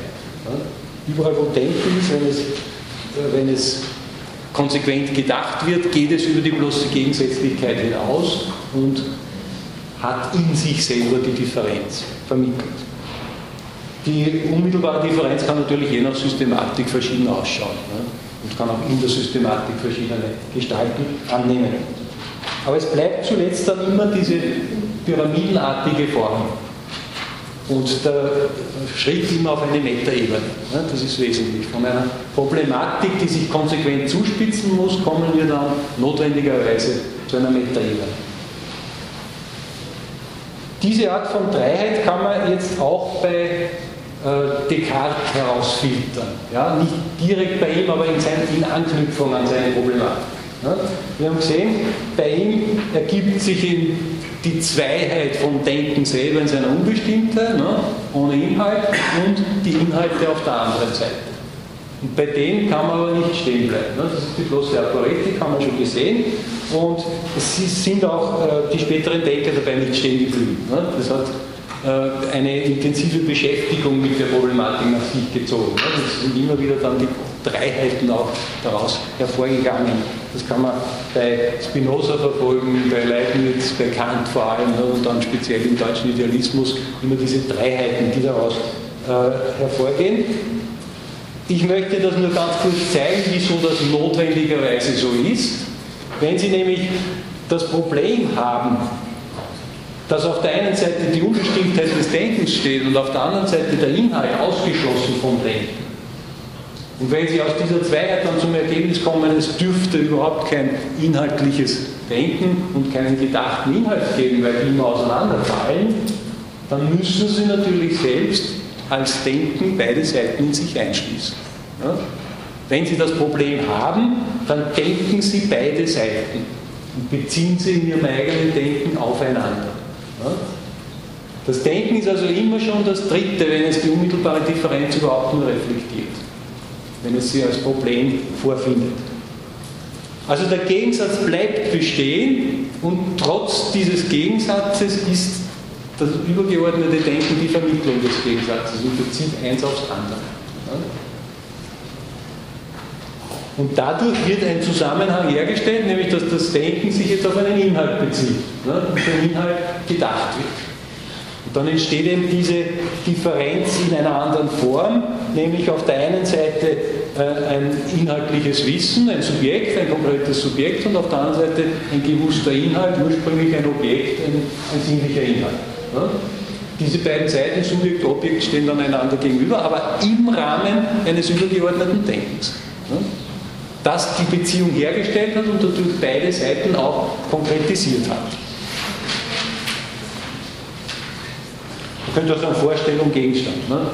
Überall, wo Denken ist, wenn es, wenn es konsequent gedacht wird, geht es über die bloße Gegensätzlichkeit hinaus und hat in sich selber die Differenz vermittelt. Die unmittelbare Differenz kann natürlich je nach Systematik verschieden ausschauen ne? und kann auch in der Systematik verschiedene Gestalten annehmen. Aber es bleibt zuletzt dann immer diese pyramidenartige Form und der Schritt immer auf eine Metaebene. Das ist wesentlich. Von einer Problematik, die sich konsequent zuspitzen muss, kommen wir dann notwendigerweise zu einer Metaebene. Diese Art von Dreiheit kann man jetzt auch bei Descartes herausfiltern. Ja, nicht direkt bei ihm, aber in, seinen, in Anknüpfung an seine Problematik. Wir haben gesehen, bei ihm ergibt sich in die Zweiheit vom Denken selber in seiner Unbestimmtheit, ne, ohne Inhalt, und die Inhalte auf der anderen Seite. Und bei dem kann man aber nicht stehen bleiben. Ne? Das ist die bloße Aporetik, haben wir schon gesehen. Und es sind auch äh, die späteren Denker dabei nicht stehen geblieben. Ne? Das hat äh, eine intensive Beschäftigung mit der Problematik nach sich gezogen. Es sind immer wieder dann die Dreiheiten auch daraus hervorgegangen. Das kann man bei Spinoza verfolgen, bei Leibniz, bei Kant vor allem ne, und dann speziell im deutschen Idealismus immer diese Dreiheiten, die daraus äh, hervorgehen. Ich möchte das nur ganz kurz zeigen, wieso das notwendigerweise so ist. Wenn Sie nämlich das Problem haben, dass auf der einen Seite die Unbestimmtheit des Denkens steht und auf der anderen Seite der Inhalt ausgeschlossen vom Denken, und wenn Sie aus dieser Zweiheit dann zum Ergebnis kommen, es dürfte überhaupt kein inhaltliches Denken und keinen gedachten Inhalt geben, weil die immer auseinanderfallen, dann müssen Sie natürlich selbst als Denken beide Seiten in sich einschließen. Ja? Wenn Sie das Problem haben, dann denken Sie beide Seiten und beziehen Sie in Ihrem eigenen Denken aufeinander. Das Denken ist also immer schon das Dritte, wenn es die unmittelbare Differenz überhaupt nur reflektiert, wenn es sie als Problem vorfindet. Also der Gegensatz bleibt bestehen und trotz dieses Gegensatzes ist das übergeordnete Denken die Vermittlung des Gegensatzes und bezieht eins aufs andere. Und dadurch wird ein Zusammenhang hergestellt, nämlich dass das Denken sich jetzt auf einen Inhalt bezieht ne, und der Inhalt gedacht wird. Und dann entsteht eben diese Differenz in einer anderen Form, nämlich auf der einen Seite äh, ein inhaltliches Wissen, ein Subjekt, ein konkretes Subjekt und auf der anderen Seite ein gewusster Inhalt, ursprünglich ein Objekt, ein, ein sinnlicher Inhalt. Ne? Diese beiden Seiten, Subjekt, Objekt, stehen dann einander gegenüber, aber im Rahmen eines übergeordneten Denkens. Ne? Das die Beziehung hergestellt hat und dadurch beide Seiten auch konkretisiert hat. Man könnte auch sagen Vorstellung, Gegenstand. Ne?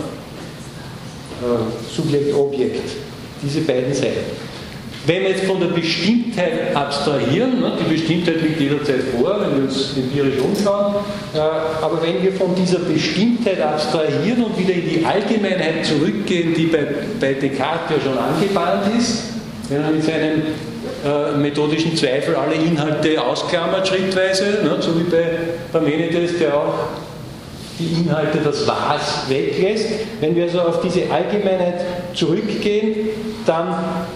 Äh, Subjekt, Objekt. Diese beiden Seiten. Wenn wir jetzt von der Bestimmtheit abstrahieren, ne, die Bestimmtheit liegt jederzeit vor, wenn wir uns empirisch umschauen, äh, aber wenn wir von dieser Bestimmtheit abstrahieren und wieder in die Allgemeinheit zurückgehen, die bei, bei Descartes ja schon angebahnt ist, wenn er mit seinem äh, methodischen Zweifel alle Inhalte ausklammert schrittweise, ne, so wie bei Parmenides, der auch die Inhalte, das Was weglässt. Wenn wir also auf diese Allgemeinheit zurückgehen, dann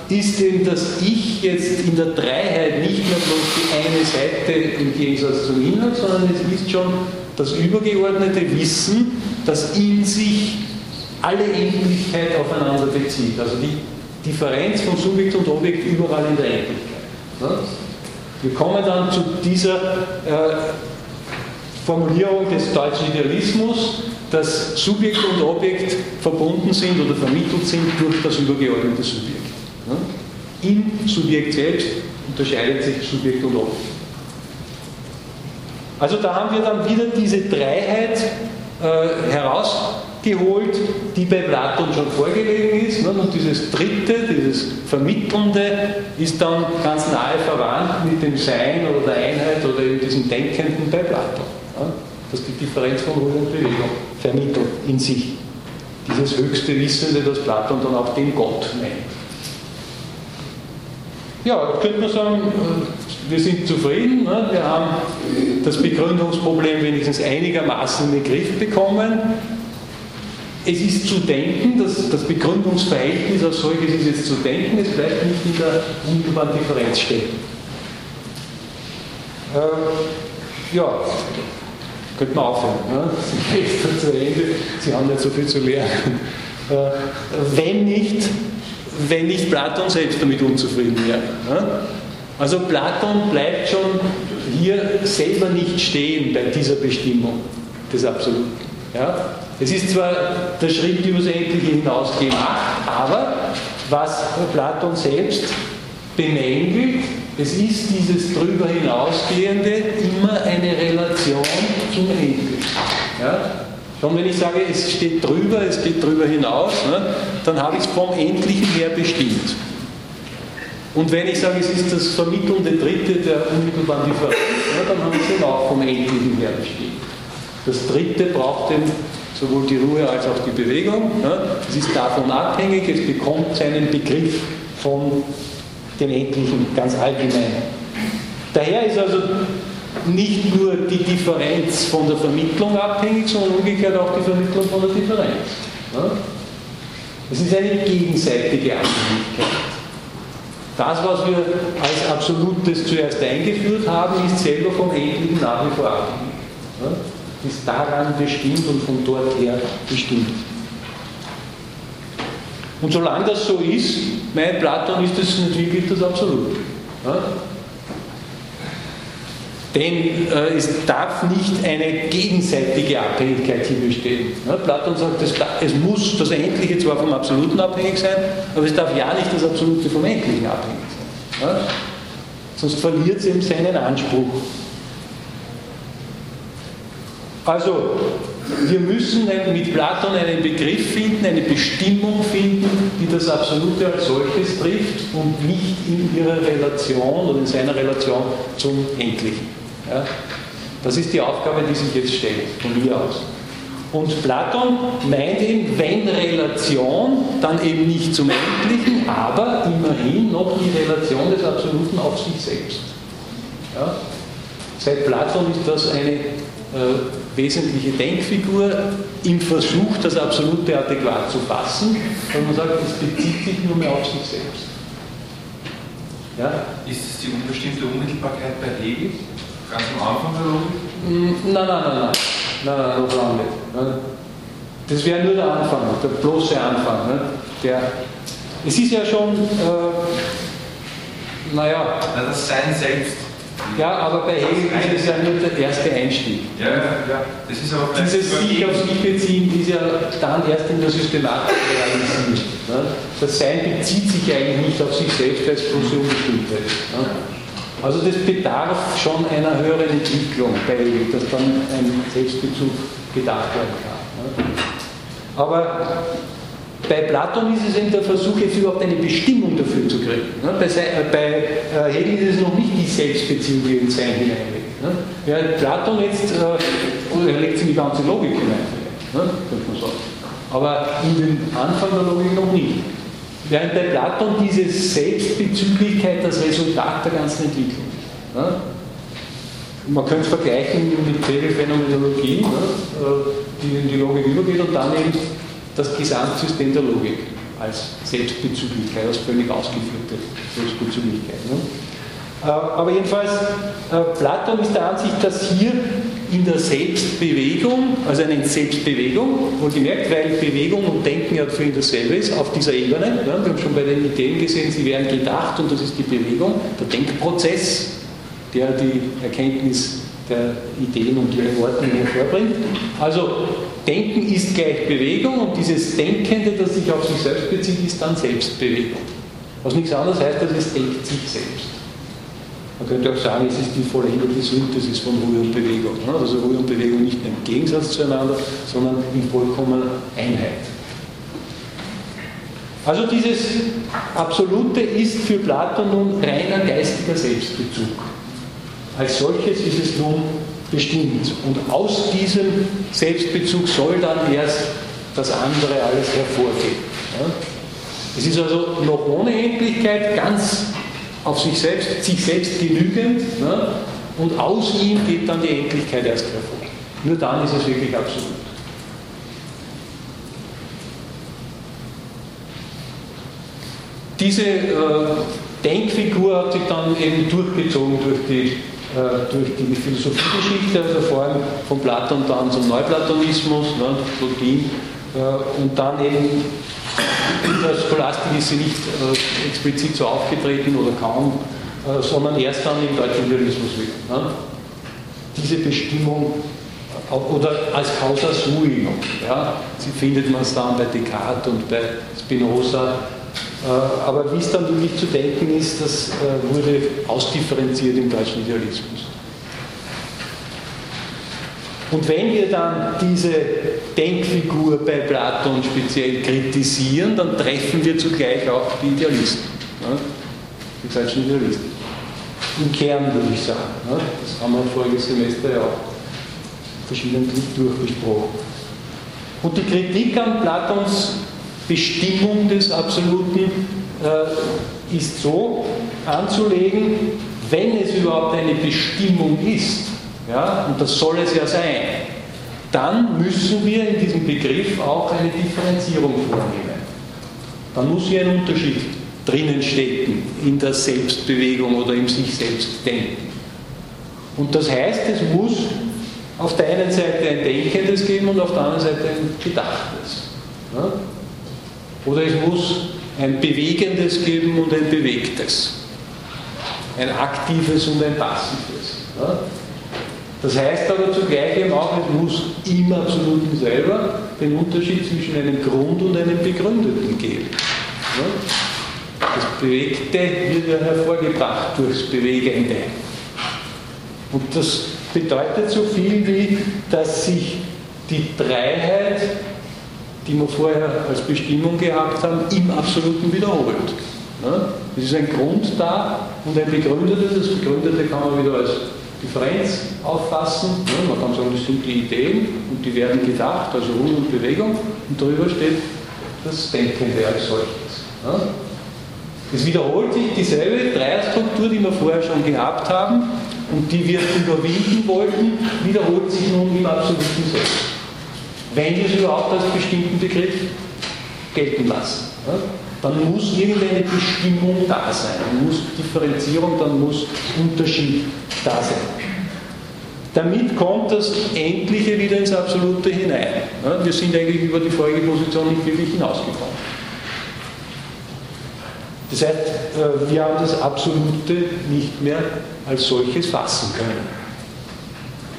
ist eben das Ich jetzt in der Dreiheit nicht mehr bloß die eine Seite im Gegensatz zum Inhalt, sondern es ist schon das übergeordnete Wissen, das in sich alle Endlichkeit aufeinander bezieht. Also die Differenz von Subjekt und Objekt überall in der Endlichkeit. Wir kommen dann zu dieser äh, Formulierung des deutschen Idealismus, dass Subjekt und Objekt verbunden sind oder vermittelt sind durch das übergeordnete Subjekt. Im Subjekt selbst unterscheidet sich Subjekt und Objekt. Also da haben wir dann wieder diese Dreiheit äh, herausgeholt, die bei Platon schon vorgelegen ist. Ne? Und dieses Dritte, dieses Vermittelnde, ist dann ganz nahe verwandt mit dem Sein oder der Einheit oder eben diesem Denkenden bei Platon dass die Differenz von Ruhe und Bewegung vermittelt in sich. Dieses höchste Wissende, das Platon dann auch den Gott nennt. Ja, könnte man sagen, äh, wir sind zufrieden, ne? wir haben das Begründungsproblem wenigstens einigermaßen in den Griff bekommen. Es ist zu denken, dass das Begründungsverhältnis als solches ist jetzt zu denken, es bleibt nicht in der unmittelbaren Differenz stecken. Äh, ja, könnte man aufhören. Ne? Ist zu Ende. Sie haben nicht so viel zu lernen. Äh, wenn nicht, wenn nicht Platon selbst damit unzufrieden wäre. Ne? Also Platon bleibt schon hier selber nicht stehen bei dieser Bestimmung des Absoluten. Ja? Es ist zwar der Schritt übers Endliche hinaus gemacht, aber was Platon selbst bemängelt, es ist dieses drüber hinausgehende immer eine Relation zum Endlichen. Ja? Schon wenn ich sage, es steht drüber, es geht drüber hinaus, ne, dann habe ich es vom Endlichen her bestimmt. Und wenn ich sage, es ist das vermittelnde Dritte der unmittelbaren Differenz, ja, dann habe ich es auch vom Endlichen her bestimmt. Das Dritte braucht eben sowohl die Ruhe als auch die Bewegung. Es ist davon abhängig, es bekommt seinen Begriff von dem Endlichen ganz allgemein. Daher ist also nicht nur die Differenz von der Vermittlung abhängig, sondern umgekehrt auch die Vermittlung von der Differenz. Es ist eine gegenseitige Abhängigkeit. Das, was wir als Absolutes zuerst eingeführt haben, ist selber vom Endlichen nach wie vor abhängig. Ist daran bestimmt und von dort her bestimmt. Und solange das so ist, mein Platon ist das wirklich das Absolut. Ja? Denn äh, es darf nicht eine gegenseitige Abhängigkeit hier bestehen. Ja, Platon sagt, es, es, muss das Endliche zwar vom Absoluten abhängig sein, aber es darf ja nicht das Absolute vom Endlichen abhängig sein. Ja? Sonst verliert es eben seinen Anspruch. Also, wir müssen mit Platon einen Begriff finden, eine Bestimmung finden, die das Absolute als solches trifft und nicht in ihrer Relation oder in seiner Relation zum Endlichen. Ja? Das ist die Aufgabe, die sich jetzt stellt, von mir aus. Und Platon meint eben, wenn Relation, dann eben nicht zum Endlichen, aber immerhin noch die Relation des Absoluten auf sich selbst. Ja? Seit Platon ist das eine äh, wesentliche Denkfigur im Versuch, das Absolute adäquat zu fassen, weil man sagt, es bezieht sich nur mehr auf sich selbst. Ja? Ist es die unbestimmte Unmittelbarkeit bei Hegel? Ganz am Anfang der Logik? Mm, nein, nein, nein, nein. Nein, nein, noch lange nicht. Das wäre nur der Anfang, der bloße Anfang. Ne? Der, es ist ja schon, äh, naja. Na, das Sein selbst. Ja, aber bei Hegel ist es ja nur der erste Einstieg. Ja, ja. Das ist aber Dieses sich auf sich beziehen ist ja dann erst in der Systematik realisiert. Ne? Das Sein bezieht sich eigentlich nicht auf sich selbst, es bloße Unbestimmtheit. Ne? Also das bedarf schon einer höheren Entwicklung bei Hegel, dass dann ein Selbstbezug gedacht werden kann. Ne? Aber bei Platon ist es eben der Versuch, jetzt überhaupt eine Bestimmung dafür zu kriegen. Ne? Bei, bei äh, Hegel ist es noch nicht die Selbstbeziehung, die ins Sein hineinlegt. Ne? Während Platon jetzt, äh, er legt in die ganze Logik hinein, ne? könnte man sagen. Aber in den Anfang der Logik noch nicht. Während bei Platon diese Selbstbezüglichkeit das Resultat der ganzen Entwicklung ist. Ne? Man könnte es vergleichen mit Regelphänomenologie, ne? die in die Logik übergeht und dann eben das Gesamtsystem der Logik als Selbstbezüglichkeit, als völlig ausgeführte Selbstbezüglichkeit. Ne? Äh, aber jedenfalls, äh, Platon ist der Ansicht, dass hier in der Selbstbewegung, also eine Selbstbewegung, wohlgemerkt, weil Bewegung und Denken ja für ihn dasselbe ist, auf dieser Ebene, ja, wir haben schon bei den Ideen gesehen, sie werden gedacht und das ist die Bewegung, der Denkprozess, der die Erkenntnis der Ideen und ihre Ordnung hervorbringt. Also Denken ist gleich Bewegung und dieses Denkende, das sich auf sich selbst bezieht, ist dann Selbstbewegung. Was nichts anderes heißt, als es denkt sich selbst. Man könnte auch sagen, es ist die vollendete Synthesis von Ruhe und Bewegung. Ne? Also Ruhe und Bewegung nicht im Gegensatz zueinander, sondern in vollkommener Einheit. Also dieses Absolute ist für Platon nun reiner geistiger Selbstbezug. Als solches ist es nun bestimmt. Und aus diesem Selbstbezug soll dann erst das andere alles hervorgehen. Es ist also noch ohne Endlichkeit ganz auf sich selbst, sich selbst genügend und aus ihm geht dann die Endlichkeit erst hervor. Nur dann ist es wirklich absolut. Diese äh, Denkfigur hat sich dann eben durchgezogen durch die durch die Philosophiegeschichte, also vor allem von Platon dann zum Neuplatonismus, ne, Plotin, äh, und dann eben in der Scholastik ist sie nicht äh, explizit so aufgetreten oder kaum, äh, sondern erst dann im deutschen Realismus wieder. Ne? Diese Bestimmung äh, oder als Causa sui. Ja? Sie findet man es dann bei Descartes und bei Spinoza äh, aber wie es dann wirklich zu denken ist, das äh, wurde ausdifferenziert im deutschen Idealismus. Und wenn wir dann diese Denkfigur bei Platon speziell kritisieren, dann treffen wir zugleich auch die Idealisten, ne? die deutschen Idealisten. Im Kern würde ich sagen. Ne? Das haben wir voriges Semester ja auch verschiedentlich durchgesprochen. Und die Kritik an Platons Bestimmung des Absoluten äh, ist so anzulegen, wenn es überhaupt eine Bestimmung ist, ja, und das soll es ja sein, dann müssen wir in diesem Begriff auch eine Differenzierung vornehmen. Dann muss hier ein Unterschied drinnen stecken in der Selbstbewegung oder im sich selbst denken. Und das heißt, es muss auf der einen Seite ein Denkendes geben und auf der anderen Seite ein Gedachtes. Ja? Oder es muss ein Bewegendes geben und ein Bewegtes. Ein aktives und ein passives. Ja? Das heißt aber zugleich eben auch, es muss im Absoluten selber den Unterschied zwischen einem Grund und einem Begründeten geben. Ja? Das Bewegte wird ja hervorgebracht durchs Bewegende. Und das bedeutet so viel wie, dass sich die Dreiheit die wir vorher als Bestimmung gehabt haben, im Absoluten wiederholt. Es ist ein Grund da und ein Begründetes. Das Begründete kann man wieder als Differenz auffassen. Man kann sagen, das sind die Ideen und die werden gedacht, also Ruhe und Bewegung. Und darüber steht das Denkende als solches. Es wiederholt sich dieselbe Dreierstruktur, die wir vorher schon gehabt haben und die wir überwinden wollten, wiederholt sich nun im absoluten Selbst. Wenn wir es überhaupt als bestimmten Begriff gelten lassen. Dann muss irgendeine Bestimmung da sein, dann muss Differenzierung, dann muss Unterschied da sein. Damit kommt das Endliche wieder ins Absolute hinein. Wir sind eigentlich über die vorige Position nicht wirklich hinausgekommen. Das heißt, äh, wir haben das Absolute nicht mehr als solches fassen können.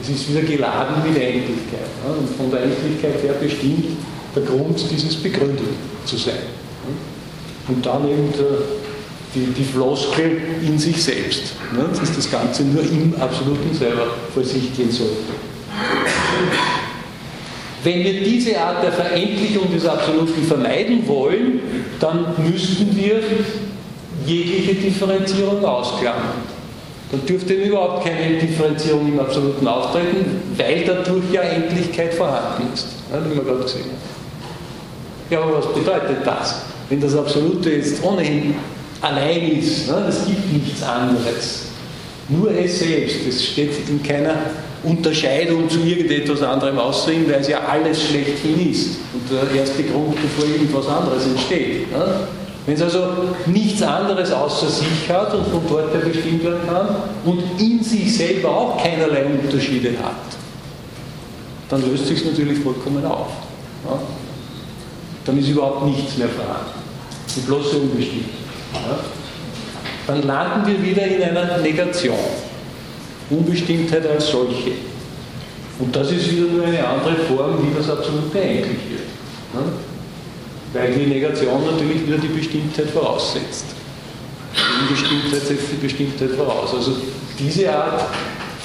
Es ist wieder geladen mit Endlichkeit. Und von der Endlichkeit her bestimmt der Grund, dieses begründet zu sein. Und dann eben der, die, die Floskel in sich selbst, dass das Ganze nur im Absoluten selber vor sich gehen sollte. Wenn wir diese Art der Verendlichung des Absoluten vermeiden wollen, dann müssten wir jegliche Differenzierung ausklammern. Dann dürfte überhaupt keine Differenzierung im Absoluten auftreten, weil dadurch ja Endlichkeit vorhanden ist, wie wir gerade gesehen haben. Ja, aber was bedeutet das? Wenn das Absolute jetzt ohnehin allein ist, es gibt nichts anderes, nur es selbst, es steht in keiner Unterscheidung zu irgendetwas anderem aussehen, weil es ja alles schlechthin ist und der erste Grund, bevor irgendwas anderes entsteht. Ne? Wenn es also nichts anderes außer sich hat und von dort her bestimmt werden kann und in sich selber auch keinerlei Unterschiede hat, dann löst sich es natürlich vollkommen auf. Ja? Dann ist überhaupt nichts mehr vorhanden. Die bloße Unbestimmtheit. Ja? Dann landen wir wieder in einer Negation. Unbestimmtheit als solche. Und das ist wieder nur eine andere Form, wie das Absolute eigentlich wird. Ja? Weil die Negation natürlich wieder die Bestimmtheit voraussetzt. Die Unbestimmtheit setzt die Bestimmtheit voraus. Also diese Art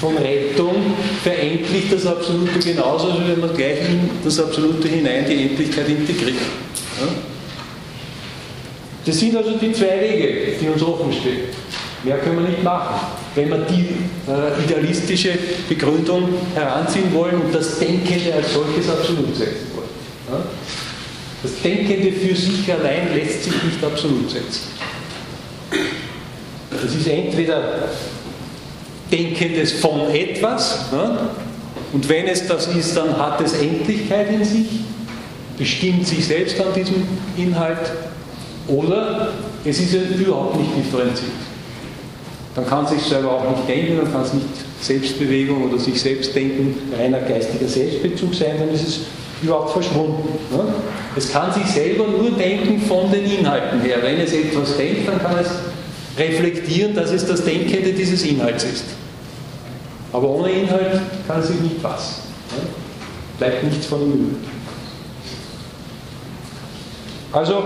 von Rettung verendlicht das Absolute genauso, als wenn man gleich in das Absolute hinein die Endlichkeit integriert. Das sind also die zwei Wege, die uns offen stehen. Mehr können wir nicht machen. Wenn wir die äh, idealistische Begründung heranziehen wollen und das Denkende als solches absolut setzen wollen. Ja? Das Denkende für sich allein lässt sich nicht absolut setzen. Das ist entweder Denkendes von etwas, ja? und wenn es das ist, dann hat es Endlichkeit in sich, bestimmt sich selbst an diesem Inhalt, oder es ist überhaupt nicht differenziert. Dann kann es sich selber auch nicht denken, dann kann es nicht Selbstbewegung oder sich selbst denken, reiner geistiger Selbstbezug sein, dann ist es überhaupt verschwunden. Ne? Es kann sich selber nur denken von den Inhalten her. Wenn es etwas denkt, dann kann es reflektieren, dass es das Denkende dieses Inhalts ist. Aber ohne Inhalt kann es sich nicht fassen. Ne? Bleibt nichts von ihm übrig. Also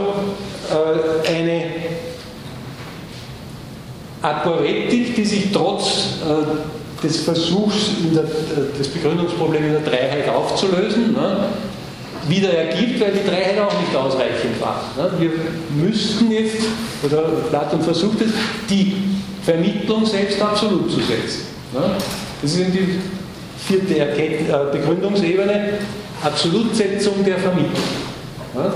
äh, eine Aporetik, die sich trotz äh, des Versuchs, der, das Begründungsproblem in der Dreiheit aufzulösen, ne, wieder ergibt, weil die Dreiheit auch nicht ausreichend war. Ne. Wir müssten jetzt, oder Platon versucht es, die Vermittlung selbst absolut zu setzen. Ne. Das ist die vierte Erkennt äh, Begründungsebene, Absolutsetzung der Vermittlung. Ne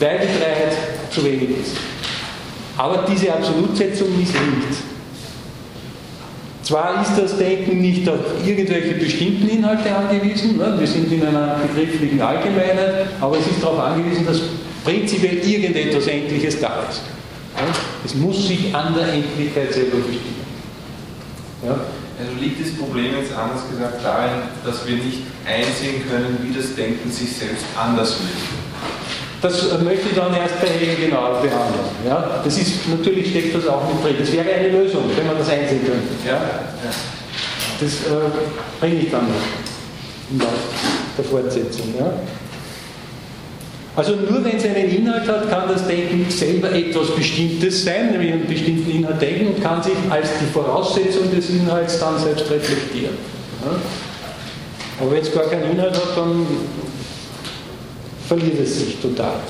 weil die Freiheit zu wenig ist. Aber diese Absolutsetzung misslingt. Zwar ist das Denken nicht auf irgendwelche bestimmten Inhalte angewiesen, ne? wir sind in einer begrifflichen Allgemeinheit, aber es ist darauf angewiesen, dass prinzipiell irgendetwas Endliches da ist. Es muss sich an der Endlichkeit selber bestimmen. Ja? Also liegt das Problem jetzt anders gesagt darin, dass wir nicht einsehen können, wie das Denken sich selbst anders löst. Das möchte ich dann erst bei Hegel genauer behandeln. Ja? Das ist, natürlich steckt das auch mit drin. Das wäre eine Lösung, wenn man das einsehen könnte. Ja? Das äh, bringe ich dann noch im Laufe der Fortsetzung. Ja? Also nur wenn es einen Inhalt hat, kann das Denken selber etwas Bestimmtes sein, nämlich einen bestimmten Inhalt denken und kann sich als die Voraussetzung des Inhalts dann selbst reflektieren. Ja? Aber wenn es gar keinen Inhalt hat, dann verliert es sich total.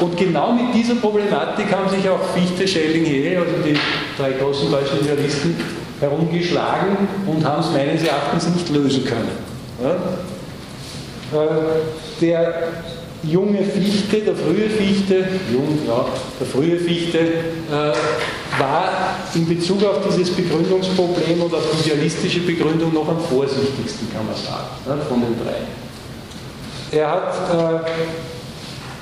Und genau mit dieser Problematik haben sich auch Fichte, Schelling, Hegel, also die drei großen deutschen Idealisten, herumgeschlagen und haben es meines Erachtens nicht lösen können. Ja? Äh, der junge Fichte, der frühe Fichte, jung, ja, der frühe Fichte, äh, war in Bezug auf dieses Begründungsproblem und auf die idealistische Begründung noch am vorsichtigsten, kann man sagen, ja, von den drei. Er hat äh,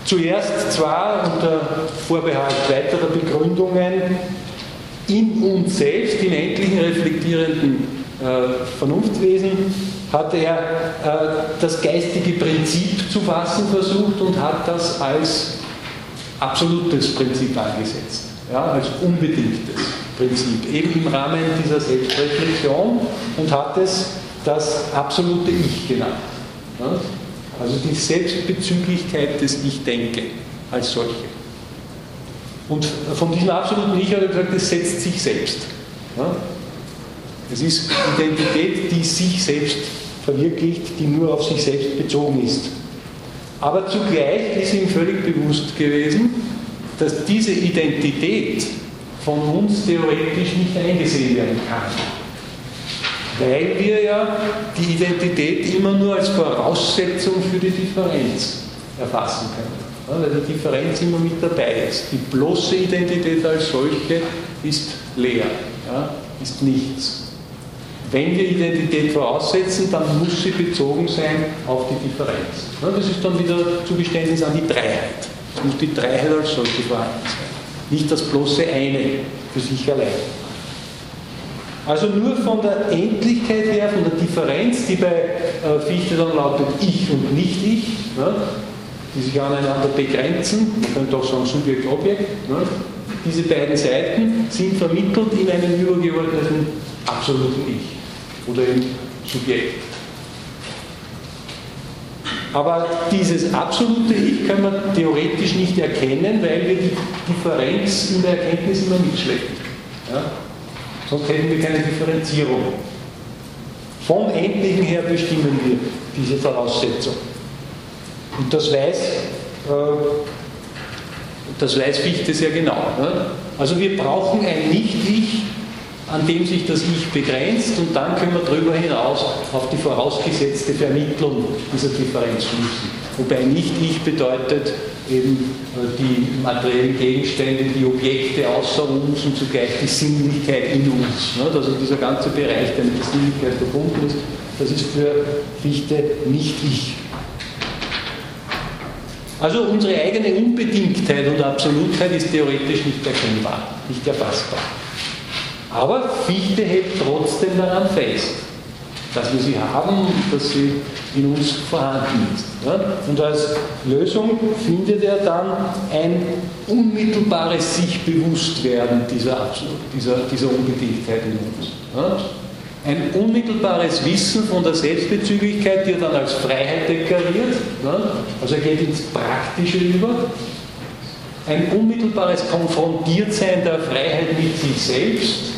zuerst zwar unter Vorbehalt weiterer Begründungen in uns selbst, im endlichen reflektierenden äh, Vernunftwesen, hat er äh, das geistige Prinzip zu fassen versucht und hat das als absolutes Prinzip angesetzt, ja, als unbedingtes Prinzip, eben im Rahmen dieser Selbstreflexion und hat es das absolute Ich genannt. Ja. Also die Selbstbezüglichkeit des Ich-Denke als solche. Und von diesem absoluten Ich hat er gesagt, es setzt sich selbst. Ja. Es ist Identität, die sich selbst verwirklicht, die nur auf sich selbst bezogen ist. Aber zugleich ist ihm völlig bewusst gewesen, dass diese Identität von uns theoretisch nicht eingesehen werden kann. Weil wir ja die Identität immer nur als Voraussetzung für die Differenz erfassen können. weil die Differenz immer mit dabei ist. Die bloße Identität als solche ist leer, ist nichts. Wenn wir Identität voraussetzen, dann muss sie bezogen sein auf die Differenz. Das ist dann wieder Zugeständnis an die Dreiheit. Muss die Dreiheit als solche vorhanden sein. Nicht das bloße eine für sich allein. Also nur von der Endlichkeit her, von der Differenz, die bei äh, Fichte dann lautet Ich und nicht Ich, die sich aneinander begrenzen, man könnte auch sagen Subjekt-Objekt, diese beiden Seiten sind vermittelt in einem übergeordneten absoluten Ich oder im Subjekt. Aber dieses absolute Ich kann man theoretisch nicht erkennen, weil wir die Differenz in der Erkenntnis immer mitschleppen. Ja? Sonst hätten wir keine Differenzierung. Vom Endlichen her bestimmen wir diese Voraussetzung. Und das weiß, äh, das weiß Fichte sehr genau. Ne? Also wir brauchen ein Nicht-Ich, an dem sich das Ich begrenzt und dann können wir darüber hinaus auf die vorausgesetzte Vermittlung dieser Differenz schließen. Wobei Nicht-Ich bedeutet eben äh, die materiellen Gegenstände, die Objekte außer uns und zugleich die Sinnlichkeit in uns. Ne? Also dieser ganze Bereich, der mit der Sinnlichkeit verbunden ist, das ist für Fichte nicht Ich. Also unsere eigene Unbedingtheit und Absolutheit ist theoretisch nicht erkennbar, nicht erfassbar. Aber Fichte hält trotzdem daran fest, dass wir sie haben, dass sie in uns vorhanden ist. Und als Lösung findet er dann ein unmittelbares sich Bewusstwerden dieser, dieser, dieser Unbedingtheit in uns. Ein unmittelbares Wissen von der Selbstbezüglichkeit, die er dann als Freiheit deklariert, also er geht ins Praktische über, ein unmittelbares Konfrontiertsein der Freiheit mit sich selbst,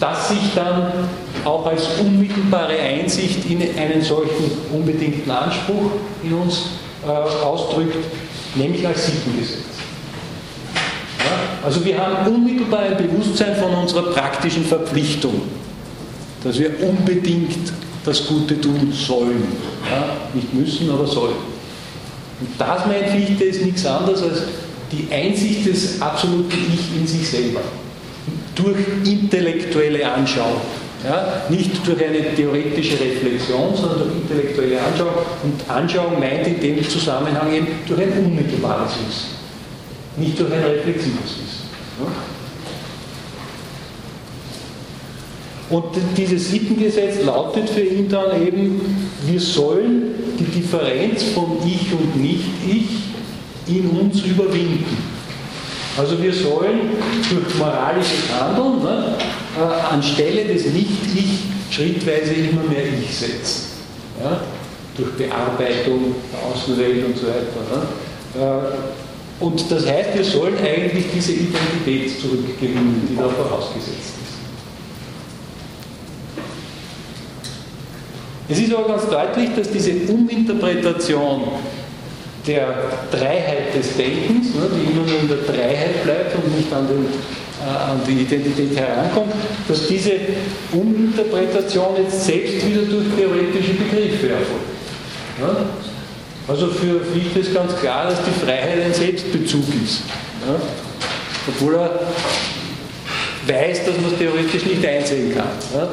das sich dann auch als unmittelbare Einsicht in einen solchen unbedingten Anspruch in uns äh, ausdrückt, nämlich als Sittengesetz. Ja? Also wir haben unmittelbar ein Bewusstsein von unserer praktischen Verpflichtung, dass wir unbedingt das Gute tun sollen. Ja? Nicht müssen, aber sollen. Und das, mein Fichte, ist nichts anderes als die Einsicht des absoluten Ich in sich selber durch intellektuelle Anschauung. Ja, nicht durch eine theoretische Reflexion, sondern durch intellektuelle Anschauung. Und Anschauung meint in dem Zusammenhang eben durch ein unmittelbares Wissen, nicht durch ein reflexives Wissen. Und dieses Sittengesetz lautet für ihn dann eben, wir sollen die Differenz von Ich und Nicht-Ich in uns überwinden. Also wir sollen durch moralisches Handeln ne, äh, anstelle des Nicht-Ich schrittweise immer mehr Ich setzen. Ja? Durch Bearbeitung der Außenwelt und so weiter. Ne? Äh, und das heißt, wir sollen eigentlich diese Identität zurückgewinnen, die da vorausgesetzt ist. Es ist aber ganz deutlich, dass diese Uminterpretation der Dreiheit des Denkens, ne, die immer nur in der Dreiheit bleibt und nicht an, den, äh, an die Identität herankommt, dass diese Uminterpretation jetzt selbst wieder durch theoretische Begriffe erfolgt. Ja? Also für Fichte ist ganz klar, dass die Freiheit ein Selbstbezug ist. Ja? Obwohl er weiß, dass man es theoretisch nicht einsehen kann. Ja?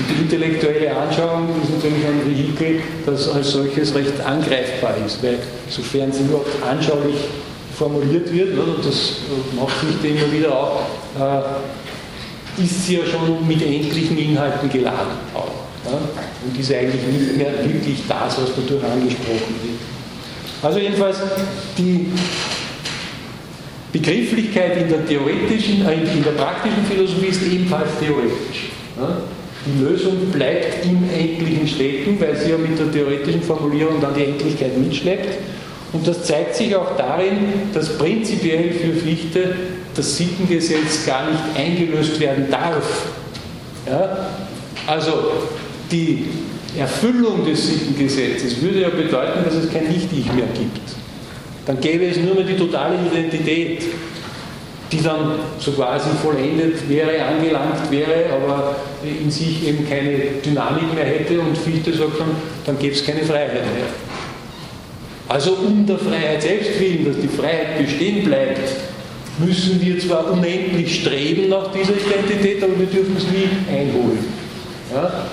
Und die intellektuelle Anschauung ist natürlich ein Vehikel, das als solches recht angreifbar ist, weil sofern sie überhaupt anschaulich formuliert wird, und das macht Fichte immer wieder auch, äh, ist sie ja schon mit endlichen Inhalten geladen auch. Und ist eigentlich nicht mehr wirklich das, was dadurch angesprochen wird. Also jedenfalls die Begrifflichkeit in der theoretischen, äh, in der praktischen Philosophie ist ebenfalls theoretisch. Die Lösung bleibt im Endlichen stecken, weil sie ja mit der theoretischen Formulierung dann die Endlichkeit mitschleppt. Und das zeigt sich auch darin, dass prinzipiell für Fichte das Sittengesetz gar nicht eingelöst werden darf. Ja? Also die Erfüllung des Sittengesetzes würde ja bedeuten, dass es kein Nicht-Ich mehr gibt. Dann gäbe es nur mehr die totale Identität, die dann so quasi vollendet wäre, angelangt wäre, aber in sich eben keine Dynamik mehr hätte und Fichte sagt dann, dann gäbe es keine Freiheit mehr. Also um der Freiheit selbst willen, dass die Freiheit bestehen bleibt, müssen wir zwar unendlich streben nach dieser Identität, aber wir dürfen es nie einholen. Ja?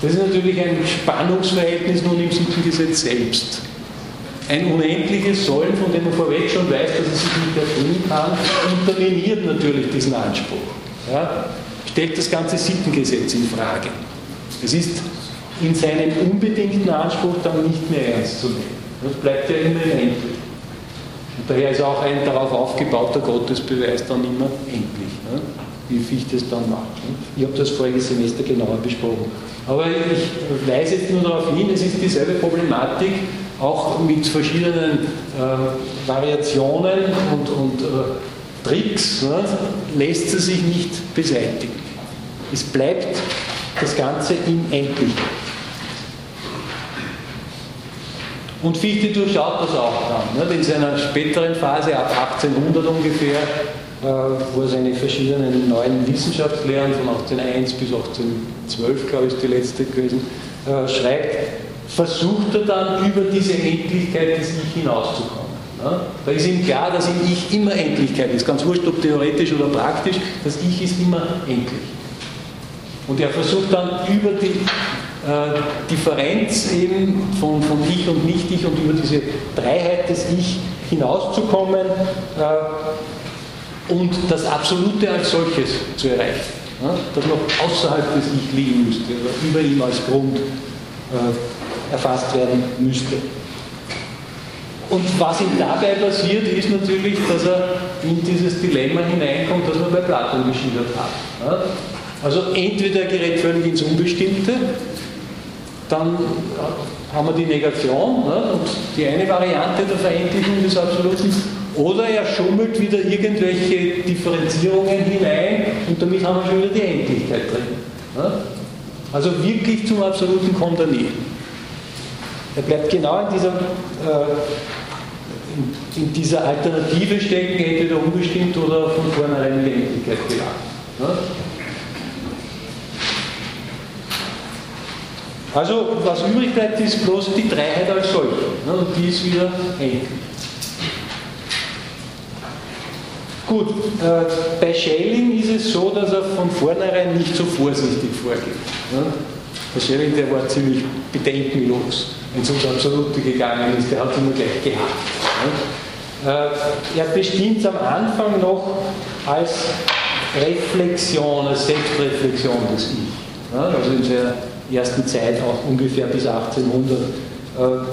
Das ist natürlich ein Spannungsverhältnis nun im Sittengesetz selbst. Ein unendliches Sollen, von dem man vorweg schon weiß, dass es sich nicht erfüllen kann, unterminiert natürlich diesen Anspruch. Ja? Stellt das ganze Sittengesetz in Frage. Es ist in seinem unbedingten Anspruch dann nicht mehr ernst zu nehmen. Das bleibt ja immer endlich. Und daher ist auch ein darauf aufgebauter Gottesbeweis dann immer endlich, ne? Wie Fichte es dann macht. Ne? Ich habe das voriges Semester genauer besprochen. Aber ich weise jetzt nur darauf hin, es ist dieselbe Problematik, auch mit verschiedenen äh, Variationen und, und äh, Tricks, ne, lässt sie sich nicht beseitigen. Es bleibt das Ganze im Endlichen. Und Fichte durchschaut das auch dann. Ne, in seiner späteren Phase, ab 1800 ungefähr, äh, wo er seine verschiedenen neuen Wissenschaftslehren von 1801 bis 1812, glaube ich, die letzte gewesen, äh, schreibt, versucht er dann über diese Endlichkeit des Ich hinauszukommen. Da ist ihm klar, dass im Ich immer Endlichkeit ist, ganz wurscht, ob theoretisch oder praktisch, das Ich ist immer endlich. Und er versucht dann über die äh, Differenz eben von, von Ich und Nicht-Ich und über diese Dreiheit des Ich hinauszukommen, äh, und das Absolute als solches zu erreichen, ja, das noch außerhalb des Ich liegen müsste oder über ihm als Grund äh, erfasst werden müsste. Und was ihm dabei passiert, ist natürlich, dass er in dieses Dilemma hineinkommt, das wir bei Platon geschildert haben. Ja. Also entweder er gerät völlig ins Unbestimmte, dann haben wir die Negation ne, und die eine Variante der Verendlichung des Absoluten oder er schummelt wieder irgendwelche Differenzierungen hinein und damit haben wir schon wieder die Endlichkeit drin. Also wirklich zum Absoluten kommt er nie. Er bleibt genau in dieser, äh, in, dieser Alternative stecken, entweder unbestimmt oder von vornherein in die Endlichkeit gelangt. Also was übrig bleibt, ist bloß die Dreiheit als solche. Und die ist wieder endlich. Gut, äh, bei Schelling ist es so, dass er von vornherein nicht so vorsichtig vorgeht. Ne? Der Schelling, der war ziemlich bedenkenlos, wenn es ums Absolute gegangen ist, der hat immer gleich gehabt. Ne? Äh, er bestimmt es am Anfang noch als Reflexion, als Selbstreflexion des Ich. Ne? Also in seiner ersten Zeit, auch ungefähr bis 1800. Äh,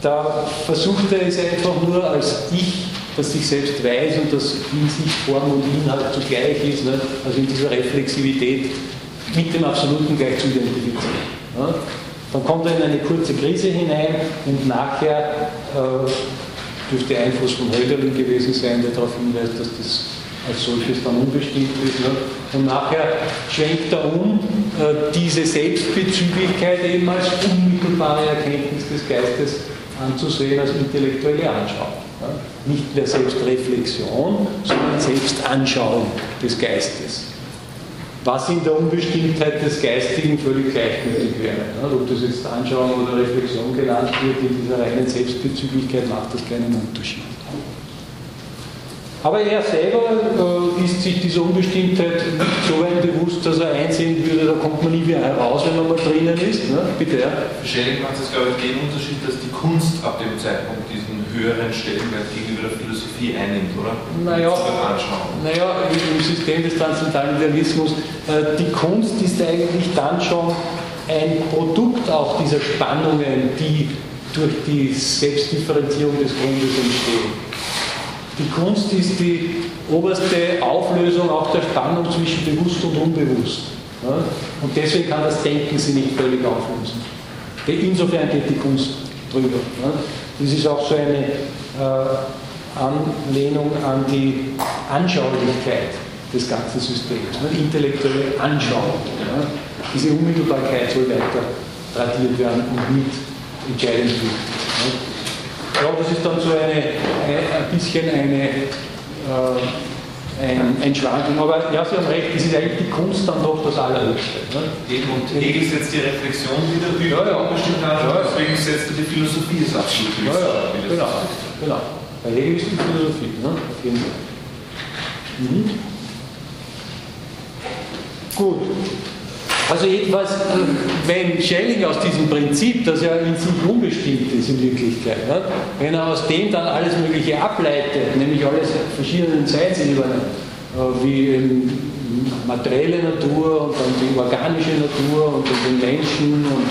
da versucht er es einfach nur als Ich das sich selbst weiß und das in sich Form und Inhalt zugleich ist, ne? also in dieser Reflexivität mit dem Absoluten gleich zu identifizieren. Ne? Dann kommt er in eine kurze Krise hinein und nachher äh, dürfte Einfluss von Hölderlin gewesen sein, der darauf hinweist, dass das als solches dann unbestimmt ist. Ne? Und nachher schwenkt er um äh, diese Selbstbezüglichkeit eben als unmittelbare Erkenntnis des Geistes anzusehen als intellektuelle Anschauung. Ja? Nicht mehr Selbstreflexion, sondern Selbstanschauung des Geistes. Was in der Unbestimmtheit des Geistigen völlig gleichgültig wäre. Ob das jetzt Anschauung oder Reflexion genannt wird, in dieser reinen Selbstbezüglichkeit macht das keinen Unterschied. Aber er selber äh, ist sich dieser Unbestimmtheit so weit bewusst, dass er einsehen würde, da kommt man nie wieder heraus, wenn man mal drinnen ist. Ne? Bitte, ja. Schelling macht es, glaube ich, den Unterschied, dass die Kunst ab dem Zeitpunkt diesen höheren Stellenwert gegenüber der Philosophie einnimmt, oder? Naja, naja im System des transzendentalen Idealismus, äh, die Kunst ist eigentlich dann schon ein Produkt auch dieser Spannungen, die durch die Selbstdifferenzierung des Grundes entstehen. Die Kunst ist die oberste Auflösung auch der Spannung zwischen bewusst und unbewusst. Ja? Und deswegen kann das Denken sie nicht völlig auflösen. Insofern geht die Kunst drüber. Das ist auch so eine äh, Anlehnung an die Anschaulichkeit des ganzen Systems, ne? intellektuelle Anschauung. Ja? Diese Unmittelbarkeit soll weiter tradiert werden und mit entscheidend wird. Ja, das ist dann so eine, ein bisschen eine, äh, ein, ein Schwanken. Aber ja, Sie haben recht, es ist eigentlich die Kunst dann doch das Allerhöchste. Ne? Und Hegel setzt die Reflexion wieder über ja, ja. bestimmt an, ja, deswegen setzt er die Philosophie das absolut ja, ja, genau, genau. Bei Hegel ist die Philosophie, ne? auf jeden Fall. Mhm. Gut. Also etwas, wenn Schelling aus diesem Prinzip, das ja in sich unbestimmt ist in Wirklichkeit, ja, wenn er aus dem dann alles Mögliche ableitet, nämlich alles verschiedenen Zeitsebenen, äh, wie materielle Natur und dann die organische Natur und den Menschen und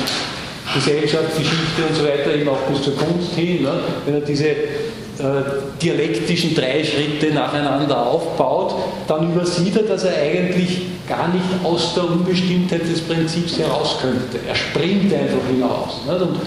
Gesellschaft, Geschichte und so weiter, eben auch bis zur Kunst hin, ne, wenn er diese äh, dialektischen drei Schritte nacheinander aufbaut, dann übersieht er, dass er eigentlich gar nicht aus der Unbestimmtheit des Prinzips heraus könnte. Er springt einfach hinaus nicht? und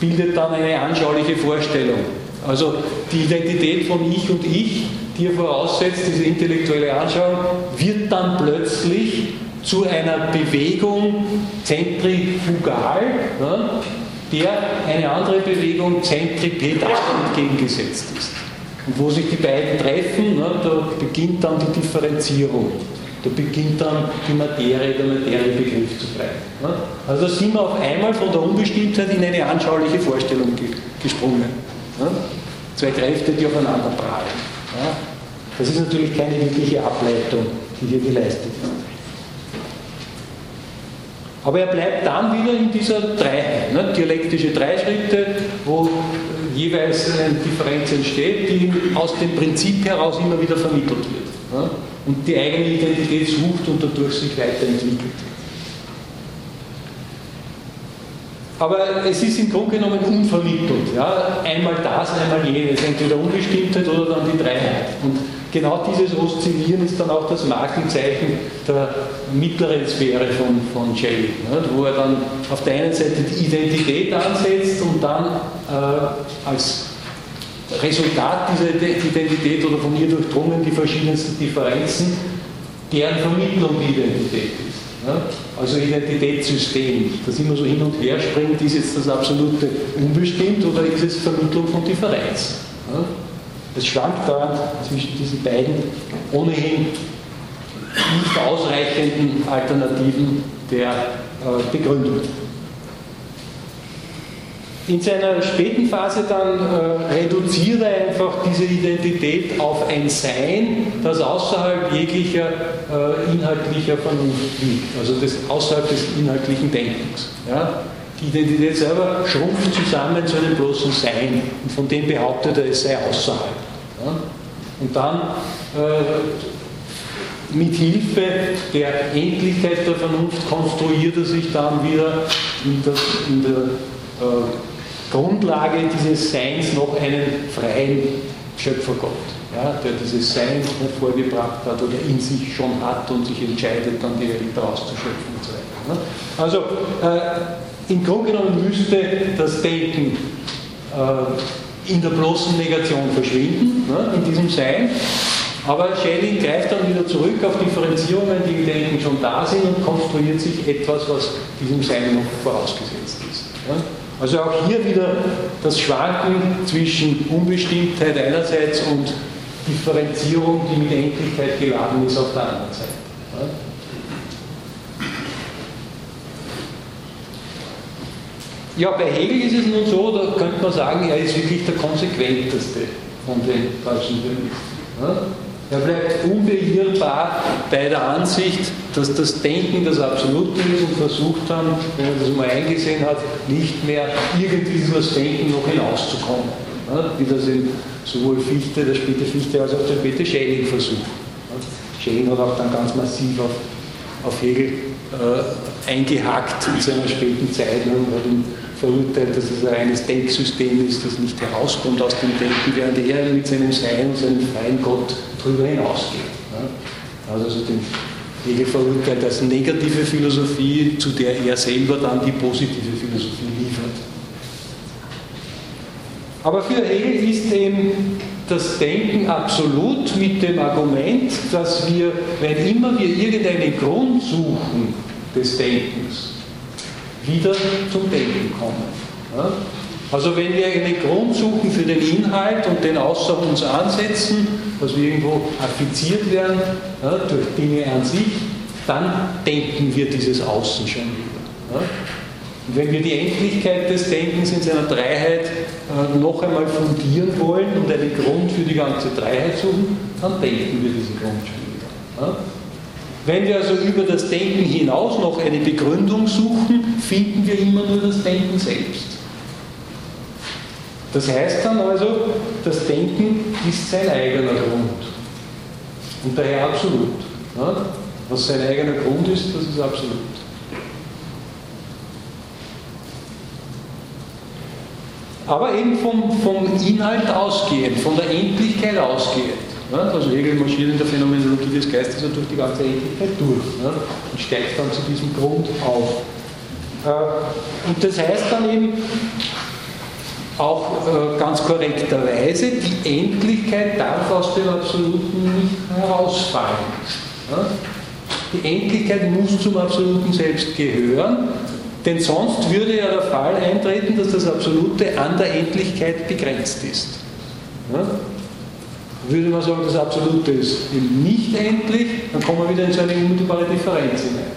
bildet dann eine anschauliche Vorstellung. Also die Identität von Ich und Ich, die er voraussetzt, diese intellektuelle Anschauung, wird dann plötzlich zu einer Bewegung zentrifugal, ne? Der eine andere Bewegung zentripetal entgegengesetzt ist. Und wo sich die beiden treffen, ne, da beginnt dann die Differenzierung. Da beginnt dann die Materie, der Materiebegriff zu bleiben. Ne? Also da sind wir auf einmal von der Unbestimmtheit in eine anschauliche Vorstellung ge gesprungen. Ne? Zwei Kräfte, die aufeinander prallen. Ja? Das ist natürlich keine wirkliche Ableitung, die hier geleistet wird. Aber er bleibt dann wieder in dieser Dreiheit, ne? dialektische Dreischritte, wo jeweils eine Differenz entsteht, die aus dem Prinzip heraus immer wieder vermittelt wird. Ne? Und die eigene Identität sucht und dadurch sich weiterentwickelt. Aber es ist im Grunde genommen unvermittelt. Ja? Einmal das, einmal jenes, entweder Unbestimmtheit oder dann die Dreiheit. Und genau dieses Oszillieren ist dann auch das Markenzeichen der mittleren Sphäre von, von Shelley, ne, wo er dann auf der einen Seite die Identität ansetzt und dann äh, als Resultat dieser Identität oder von ihr durchdrungen die verschiedensten Differenzen, deren Vermittlung die Identität ist. Ne? Also Identitätssystem, das immer so hin und her springt, ist jetzt das absolute unbestimmt oder ist es Vermittlung von Differenz? Ne? Es schwankt da zwischen diesen beiden ohnehin nicht ausreichenden Alternativen der äh, Begründung. In seiner späten Phase dann äh, er einfach diese Identität auf ein Sein, das außerhalb jeglicher äh, inhaltlicher Vernunft liegt, also das, außerhalb des inhaltlichen Denkens. Ja? Die Identität selber schrumpft zusammen zu einem bloßen Sein und von dem behauptet er, es sei außerhalb. Und dann äh, mit Hilfe der Endlichkeit der Vernunft konstruiert er sich dann wieder in der, in der äh, Grundlage dieses Seins noch einen freien Schöpfergott, ja, der dieses Sein hervorgebracht hat oder in sich schon hat und sich entscheidet, dann die Welt auszuschöpfen und so weiter. Ne? Also äh, im Grunde genommen müsste das Denken äh, in der bloßen Negation verschwinden, ne, in diesem Sein. Aber Schelling greift dann wieder zurück auf Differenzierungen, die im Denken schon da sind und konstruiert sich etwas, was diesem Sein noch vorausgesetzt ist. Ne. Also auch hier wieder das Schwanken zwischen Unbestimmtheit einerseits und Differenzierung, die mit Endlichkeit geladen ist, auf der anderen Seite. Ja, bei Hegel ist es nun so, da könnte man sagen, er ist wirklich der konsequenteste von den deutschen Feministen. Er bleibt unbeirrbar bei der Ansicht, dass das Denken das Absolute ist und versucht dann, wenn er das mal eingesehen hat, nicht mehr irgendwie über das Denken noch hinauszukommen. Wie das in sowohl Fichte, der späte Fichte, als auch der späte Schelling versucht. Schelling hat auch dann ganz massiv auf, auf Hegel äh, eingehackt in seiner späten Zeit und hat ihn verurteilt, dass es ein reines Denksystem ist, das nicht herauskommt aus dem Denken, während er mit seinem Sein und seinem freien Gott darüber hinausgeht. Also, also den Hegel verurteilt als negative Philosophie, zu der er selber dann die positive Philosophie liefert. Aber für Hegel ist eben das Denken absolut mit dem Argument, dass wir, wenn immer wir irgendeinen Grund suchen des Denkens, wieder zum Denken kommen. Ja? Also wenn wir einen Grund suchen für den Inhalt und den außer uns ansetzen, dass wir irgendwo affiziert werden ja, durch Dinge an sich, dann denken wir dieses Außen schon wieder. Ja? Und wenn wir die Endlichkeit des Denkens in seiner Dreiheit äh, noch einmal fundieren wollen und einen Grund für die ganze Dreiheit suchen, dann denken wir diesen Grund schon wieder. Ja? Wenn wir also über das Denken hinaus noch eine Begründung suchen, finden wir immer nur das Denken selbst. Das heißt dann also, das Denken ist sein eigener Grund. Und daher absolut. Ja? Was sein eigener Grund ist, das ist absolut. Aber eben vom, vom Inhalt ausgehend, von der Endlichkeit ausgehend. Also Hegel marschiert in der Phänomenologie des Geistes ja durch die ganze Endlichkeit durch ja, und steigt dann zu diesem Grund auf. Äh, und das heißt dann eben auch äh, ganz korrekterweise, die Endlichkeit darf aus dem Absoluten nicht herausfallen. Die Endlichkeit muss zum Absoluten selbst gehören, denn sonst würde ja der Fall eintreten, dass das Absolute an der Endlichkeit begrenzt ist. Würde man sagen, das Absolute ist eben nicht endlich, dann kommen wir wieder in so eine unmittelbare Differenz hinein.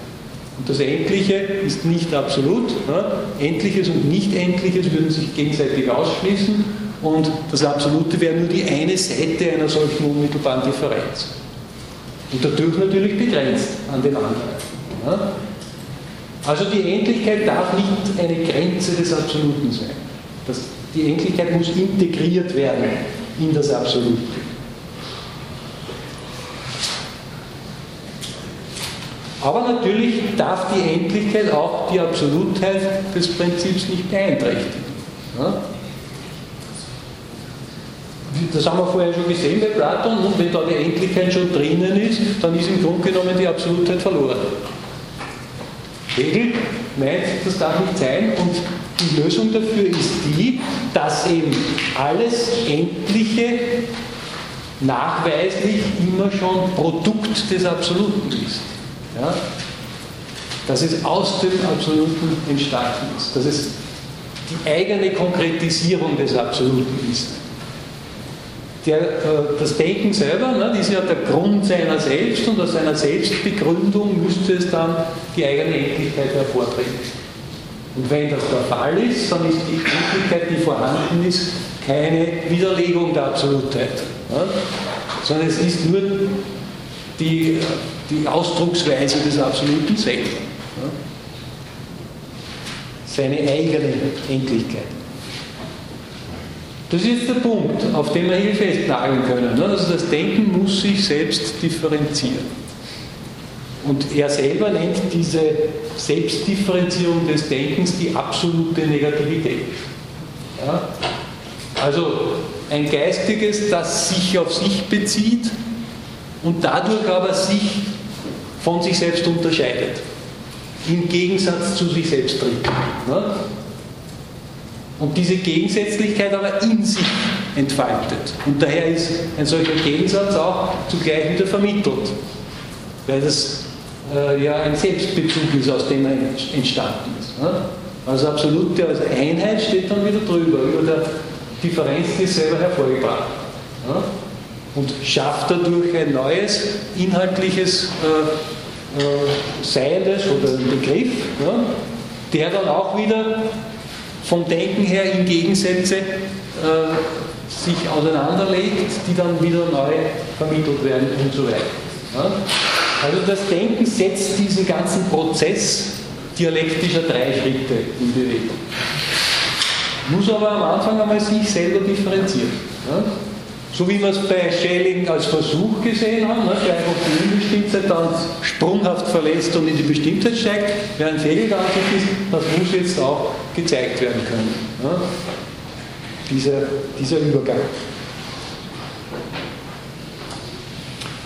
Und das Endliche ist nicht absolut. Ja? Endliches und Nicht-Endliches würden sich gegenseitig ausschließen und das Absolute wäre nur die eine Seite einer solchen unmittelbaren Differenz. Und dadurch natürlich begrenzt an den anderen. Ja? Also die Endlichkeit darf nicht eine Grenze des Absoluten sein. Das, die Endlichkeit muss integriert werden in das Absolute. Aber natürlich darf die Endlichkeit auch die Absolutheit des Prinzips nicht beeinträchtigen. Das haben wir vorher schon gesehen bei Platon, und wenn da die Endlichkeit schon drinnen ist, dann ist im Grunde genommen die Absolutheit verloren. Hegel meint, das darf nicht sein und die Lösung dafür ist die, dass eben alles Endliche nachweislich immer schon Produkt des Absoluten ist. Ja? Dass es aus dem Absoluten entstanden ist, dass es die eigene Konkretisierung des Absoluten ist. Der, äh, das Denken selber ne, ist ja der Grund seiner selbst und aus seiner Selbstbegründung müsste es dann die eigene Endlichkeit hervortreten. Und wenn das der Fall ist, dann ist die Endlichkeit, die vorhanden ist, keine Widerlegung der Absolutheit, ja? sondern es ist nur die die Ausdrucksweise des Absoluten selbst. Seine eigene Endlichkeit. Das ist der Punkt, auf den wir hier festnageln können. Also das Denken muss sich selbst differenzieren. Und er selber nennt diese Selbstdifferenzierung des Denkens die absolute Negativität. Ja? Also ein Geistiges, das sich auf sich bezieht und dadurch aber sich von sich selbst unterscheidet. Im Gegensatz zu sich selbst tritt. Ne? Und diese Gegensätzlichkeit aber in sich entfaltet. Und daher ist ein solcher Gegensatz auch zugleich wieder vermittelt. Weil das äh, ja ein Selbstbezug ist, aus dem er entstanden ist. Ne? Also Absolute als Einheit steht dann wieder drüber, über der Differenz, die es selber hervorgebracht ja? Und schafft dadurch ein neues inhaltliches äh, äh, Seiendes oder einen Begriff, ja? der dann auch wieder vom Denken her in Gegensätze äh, sich auseinanderlegt, die dann wieder neu vermittelt werden und so weiter. Ja? Also das Denken setzt diesen ganzen Prozess dialektischer drei Schritte in Bewegung. Muss aber am Anfang einmal sich selber differenzieren. Ja? So wie wir es bei Schelling als Versuch gesehen haben, ne, der einfach die Unbestimmtheit dann sprunghaft verlässt und in die Bestimmtheit steigt, während Hegel der Ansicht ist, das muss jetzt auch gezeigt werden können. Ja? Dieser, dieser Übergang.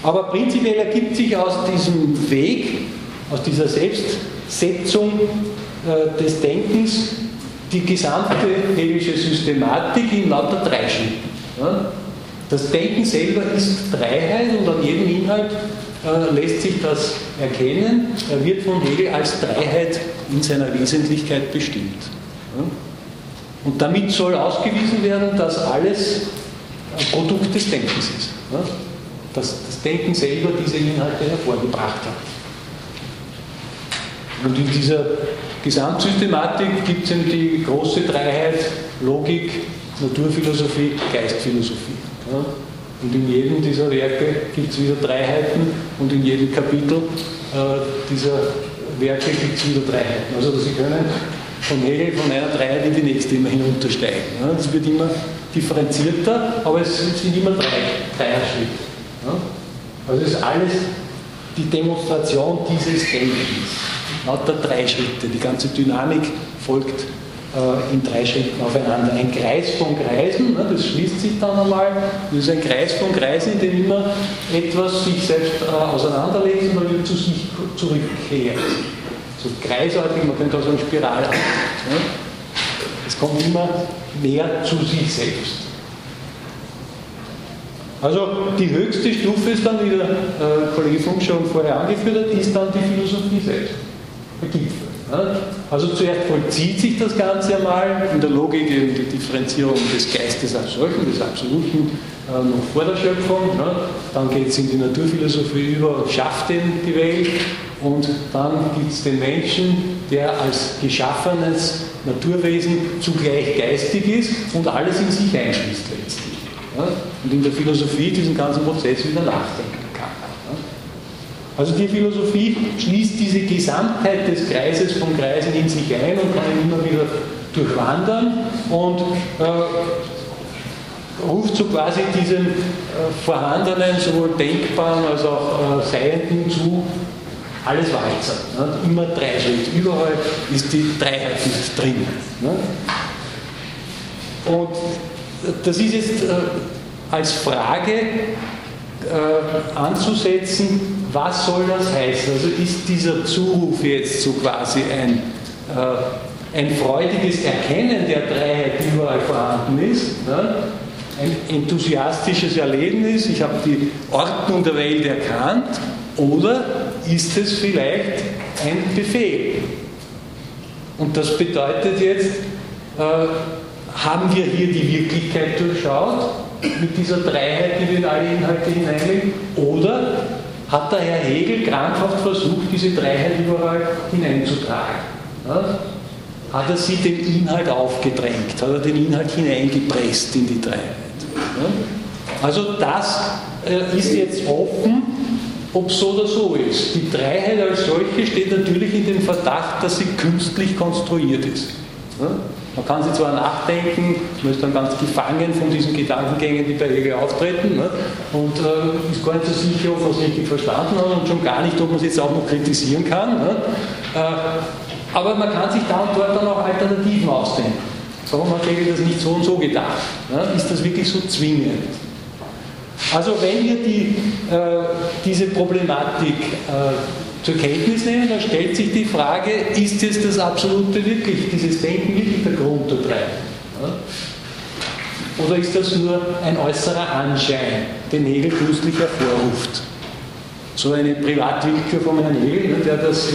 Aber prinzipiell ergibt sich aus diesem Weg, aus dieser Selbstsetzung äh, des Denkens, die gesamte hegelische Systematik in lauter drei Schritten. Das Denken selber ist Dreiheit und an jedem Inhalt äh, lässt sich das erkennen. Er wird von Hegel als Dreiheit in seiner Wesentlichkeit bestimmt. Und damit soll ausgewiesen werden, dass alles ein Produkt des Denkens ist. Dass das Denken selber diese Inhalte hervorgebracht hat. Und in dieser Gesamtsystematik gibt es eben die große Dreiheit Logik, Naturphilosophie, Geistphilosophie. Ja? Und in jedem dieser Werke gibt es wieder Dreiheiten und in jedem Kapitel äh, dieser Werke gibt es wieder Dreiheiten. Also Sie können von Hegel von einer Dreiheit in die nächste immer hinuntersteigen. Ja? Das wird immer differenzierter, aber es sind immer drei Dreierschritte. Ja? Also es ist alles die Demonstration dieses Denkens. Lauter drei Schritte. Die ganze Dynamik folgt äh, in drei Schritten aufeinander. Ein Kreis von Kreisen, ne, das schließt sich dann einmal, das ist ein Kreis von Kreisen, in dem immer etwas sich selbst äh, auseinanderlegt und dann wieder zu sich zurückkehrt. So kreisartig, man könnte auch sagen spiralartig. Ne? Es kommt immer mehr zu sich selbst. Also die höchste Stufe ist dann, wie der äh, Kollege Funk schon vorher angeführt hat, ist dann die Philosophie selbst. Der Gipfel. Also zuerst vollzieht sich das Ganze einmal in der Logik eben die Differenzierung des Geistes als solchen, des Absoluten, äh, noch vor der Schöpfung. Dann geht es in die Naturphilosophie über und schafft den die Welt. Und dann gibt es den Menschen, der als geschaffenes Naturwesen zugleich geistig ist und alles in sich einschließt letztlich. Und in der Philosophie diesen ganzen Prozess wieder nachdenken. Also die Philosophie schließt diese Gesamtheit des Kreises von Kreisen in sich ein und kann ihn immer wieder durchwandern und äh, ruft so quasi diesem äh, vorhandenen, sowohl denkbaren als auch äh, Seienden zu, alles Walzer. Ne? Immer drei Schritt. Überall ist die Dreiheit mit drin. Ne? Und das ist jetzt äh, als Frage äh, anzusetzen, was soll das heißen? Also ist dieser Zuruf jetzt so quasi ein, äh, ein freudiges Erkennen der Dreiheit, die überall vorhanden ist, ne? ein enthusiastisches Erlebnis, ich habe die Ordnung der Welt erkannt, oder ist es vielleicht ein Befehl? Und das bedeutet jetzt, äh, haben wir hier die Wirklichkeit durchschaut? Mit dieser Dreiheit, die wir in alle Inhalte hineinlegen? Oder hat der Herr Hegel krankhaft versucht, diese Dreiheit überall hineinzutragen? Ja? Hat er sie den Inhalt aufgedrängt? Hat er den Inhalt hineingepresst in die Dreiheit? Ja? Also das äh, ist jetzt offen, ob so oder so ist. Die Dreiheit als solche steht natürlich in dem Verdacht, dass sie künstlich konstruiert ist. Ja? Man kann sich zwar nachdenken, man ist dann ganz gefangen von diesen Gedankengängen, die bei Hegel auftreten ne? und äh, ist gar nicht so sicher, ob man es richtig verstanden hat und schon gar nicht, ob man es jetzt auch noch kritisieren kann. Ne? Äh, aber man kann sich da und dort dann auch Alternativen ausdenken. Warum hat Hegel das nicht so und so gedacht? Ne? Ist das wirklich so zwingend? Also wenn wir die, äh, diese Problematik äh, zur Kenntnis nehmen, dann stellt sich die Frage, ist jetzt das Absolute wirklich, dieses Denken wirklich der Grund der drei? Oder ist das nur ein äußerer Anschein, den Hegel künstlich hervorruft? so eine Privatwillkür von Herrn Hegel, der das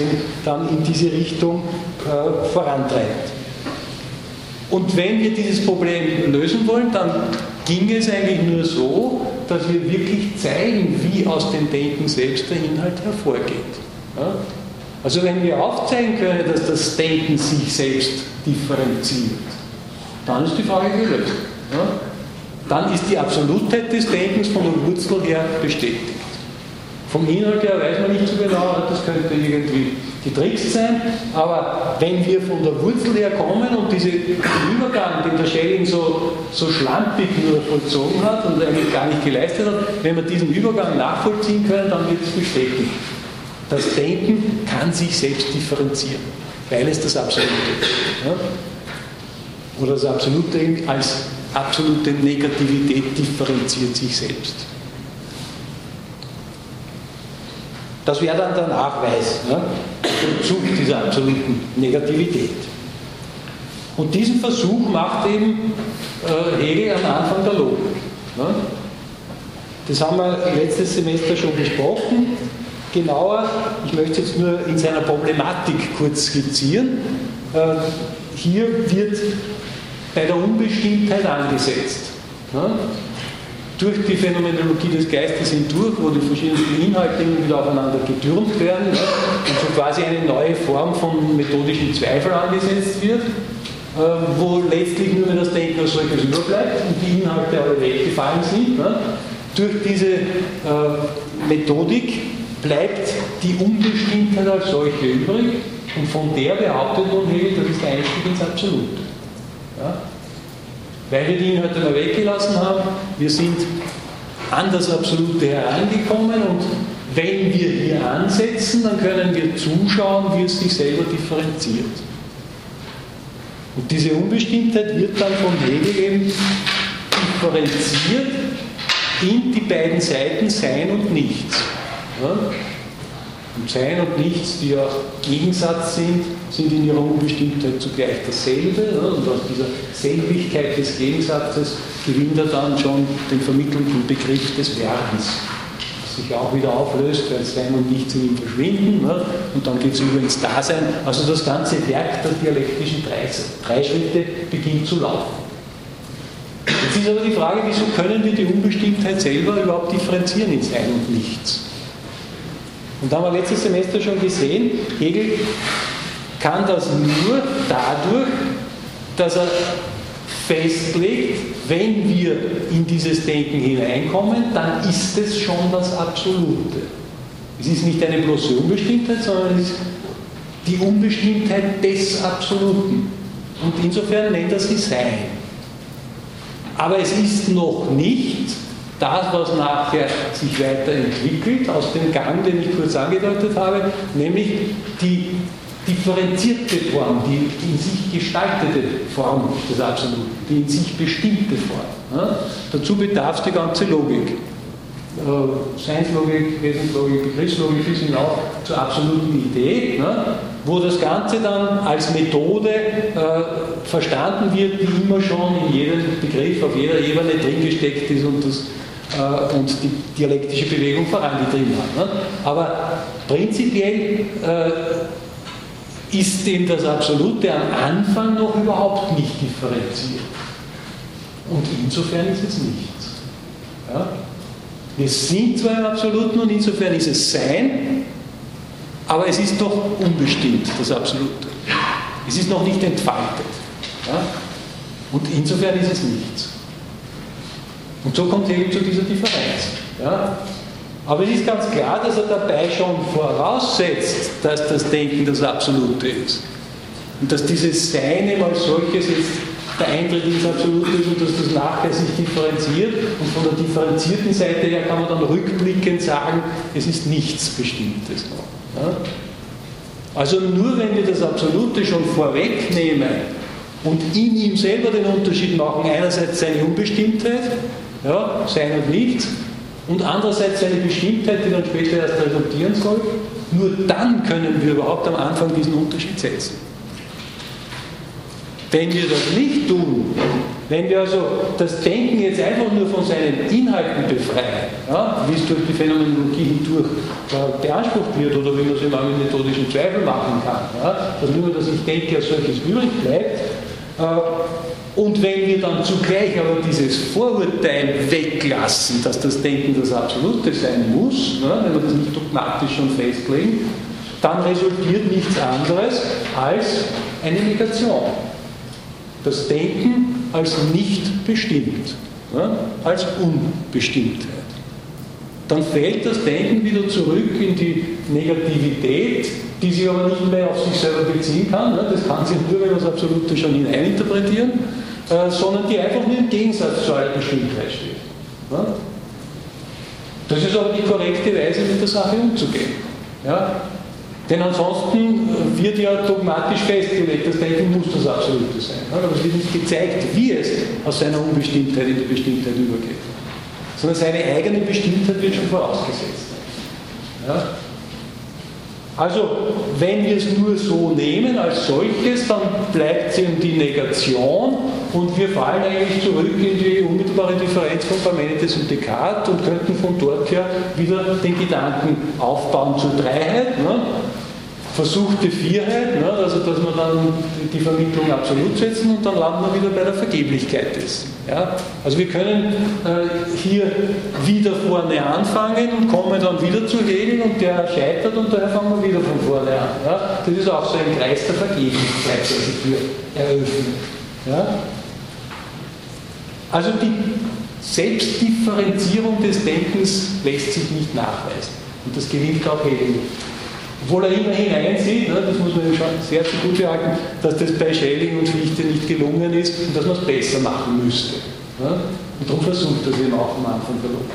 dann in diese Richtung äh, vorantreibt. Und wenn wir dieses Problem lösen wollen, dann ging es eigentlich nur so, dass wir wirklich zeigen, wie aus dem Denken selbst der Inhalt hervorgeht. Ja? Also wenn wir aufzeigen können, dass das Denken sich selbst differenziert, dann ist die Frage gelöst. Ja? Dann ist die Absolutheit des Denkens von der Wurzel her bestätigt. Vom Inhalt her weiß man nicht so genau, das könnte irgendwie getrickst sein, aber wenn wir von der Wurzel her kommen und diesen Übergang, den der Schelling so, so schlampig nur vollzogen hat und eigentlich gar nicht geleistet hat, wenn wir diesen Übergang nachvollziehen können, dann wird es bestätigt. Das Denken kann sich selbst differenzieren, weil es das Absolute ist. Ja? Oder das Absolute als absolute Negativität differenziert sich selbst. Das wäre dann der Nachweis, ne? der Zug dieser absoluten Negativität. Und diesen Versuch macht eben äh, Hegel am Anfang der Logik. Ne? Das haben wir letztes Semester schon besprochen. Genauer, ich möchte es jetzt nur in seiner Problematik kurz skizzieren. Äh, hier wird bei der Unbestimmtheit angesetzt. Durch die Phänomenologie des Geistes hindurch, wo die verschiedenen Inhalte immer wieder aufeinander getürmt werden und so quasi eine neue Form von methodischen Zweifel angesetzt wird, äh, wo letztlich nur mehr das Denken als solches überbleibt und die Inhalte alle weggefallen sind. Durch diese äh, Methodik bleibt die Unbestimmtheit als solche übrig und von der behauptet nun Hegel, das ist der Einstieg ins Absolute. Ja weil wir die Inhalte mal weggelassen haben. Wir sind an das Absolute herangekommen und wenn wir hier ansetzen, dann können wir zuschauen, wie es sich selber differenziert. Und diese Unbestimmtheit wird dann von Hegel eben differenziert in die beiden Seiten Sein und Nichts. Und Sein und Nichts, die ja Gegensatz sind, sind in ihrer Unbestimmtheit zugleich dasselbe. Und aus dieser Selbigkeit des Gegensatzes gewinnt er dann schon den vermittelnden Begriff des Werdens, das sich auch wieder auflöst, weil Sein und Nichts in ihm verschwinden. Und dann geht es über ins Dasein. Also das ganze Werk der dialektischen drei Schritte beginnt zu laufen. Jetzt ist aber die Frage, wieso können wir die Unbestimmtheit selber überhaupt differenzieren in Sein und Nichts? Und da haben wir letztes Semester schon gesehen, Hegel kann das nur dadurch, dass er festlegt, wenn wir in dieses Denken hineinkommen, dann ist es schon das Absolute. Es ist nicht eine bloße Unbestimmtheit, sondern es ist die Unbestimmtheit des Absoluten. Und insofern nennt er sie Sein. Aber es ist noch nicht das, was nachher sich weiterentwickelt aus dem Gang, den ich kurz angedeutet habe, nämlich die differenzierte Form, die in sich gestaltete Form des Absoluten, die in sich bestimmte Form. Ja? Dazu bedarf es die ganze Logik. Äh, Seinslogik, Wesenslogik, Begriffslogik bis hinauf zur absoluten Idee, ne? Wo das Ganze dann als Methode äh, verstanden wird, die immer schon in jedem Begriff auf jeder Ebene drin gesteckt ist und das äh, und die dialektische Bewegung vorangetrieben hat. Ne? Aber prinzipiell äh, ist dem das Absolute am Anfang noch überhaupt nicht differenziert. Und insofern ist es nichts. Ja? Wir sind zwar im Absoluten und insofern ist es Sein, aber es ist doch unbestimmt, das Absolute. Es ist noch nicht entfaltet. Ja? Und insofern ist es nichts. Und so kommt eben zu dieser Differenz. Ja? Aber es ist ganz klar, dass er dabei schon voraussetzt, dass das Denken das Absolute ist. Und dass dieses Sein als solches jetzt der Eintritt ins Absolute ist und dass das nachher sich differenziert. Und von der differenzierten Seite her kann man dann rückblickend sagen, es ist nichts Bestimmtes noch. Also nur wenn wir das Absolute schon vorwegnehmen und in ihm selber den Unterschied machen, einerseits seine Unbestimmtheit ja, Sein und Nichts, und andererseits seine Bestimmtheit, die dann später erst resultieren soll. Nur dann können wir überhaupt am Anfang diesen Unterschied setzen. Wenn wir das nicht tun, wenn wir also das Denken jetzt einfach nur von seinen Inhalten befreien, ja, wie es durch die Phänomenologie hindurch äh, beansprucht wird oder wie man es im methodischen Zweifel machen kann, ja, dass nur das Ich denke als solches übrig bleibt, äh, und wenn wir dann zugleich aber dieses Vorurteil weglassen, dass das Denken das Absolute sein muss, ne, wenn wir das nicht dogmatisch schon festlegen, dann resultiert nichts anderes als eine Negation. Das Denken als nicht bestimmt, ne, als Unbestimmtheit. Dann fällt das Denken wieder zurück in die Negativität, die sich aber nicht mehr auf sich selber beziehen kann. Ne, das kann sich nur, wenn wir das Absolute schon hineininterpretieren, äh, sondern die einfach nur im Gegensatz zur alten Bestimmtheit steht. Ne. Das ist aber die korrekte Weise, mit der Sache umzugehen. Ja? Denn ansonsten wird ja dogmatisch festgelegt, das Denken muss das Absolute sein. Aber es wird nicht gezeigt, wie es aus seiner Unbestimmtheit in die Bestimmtheit übergeht. Sondern seine eigene Bestimmtheit wird schon vorausgesetzt. Ja? Also, wenn wir es nur so nehmen als solches, dann bleibt es eben die Negation und wir fallen eigentlich zurück in die unmittelbare Differenz von Parmenides und Descartes und könnten von dort her wieder den Gedanken aufbauen zur Dreiheit. Ne? Versuchte Vierheit, ne, also dass wir dann die Vermittlung absolut setzen und dann landen wir wieder bei der Vergeblichkeit dessen. Ja? Also wir können äh, hier wieder vorne anfangen und kommen dann wieder zu Hegel und der scheitert und daher fangen wir wieder von vorne an. Ja? Das ist auch so ein Kreis der Vergeblichkeit, der sich hier eröffnet. Ja? Also die Selbstdifferenzierung des Denkens lässt sich nicht nachweisen. Und das gelingt auch Hegel nicht. Obwohl er immerhin einsieht, ne, das muss man ihm schon sehr gut behalten, dass das bei Schelling und Fichte nicht gelungen ist und dass man es besser machen müsste. Ne? Und darum versucht er es eben auch am Anfang der Logik.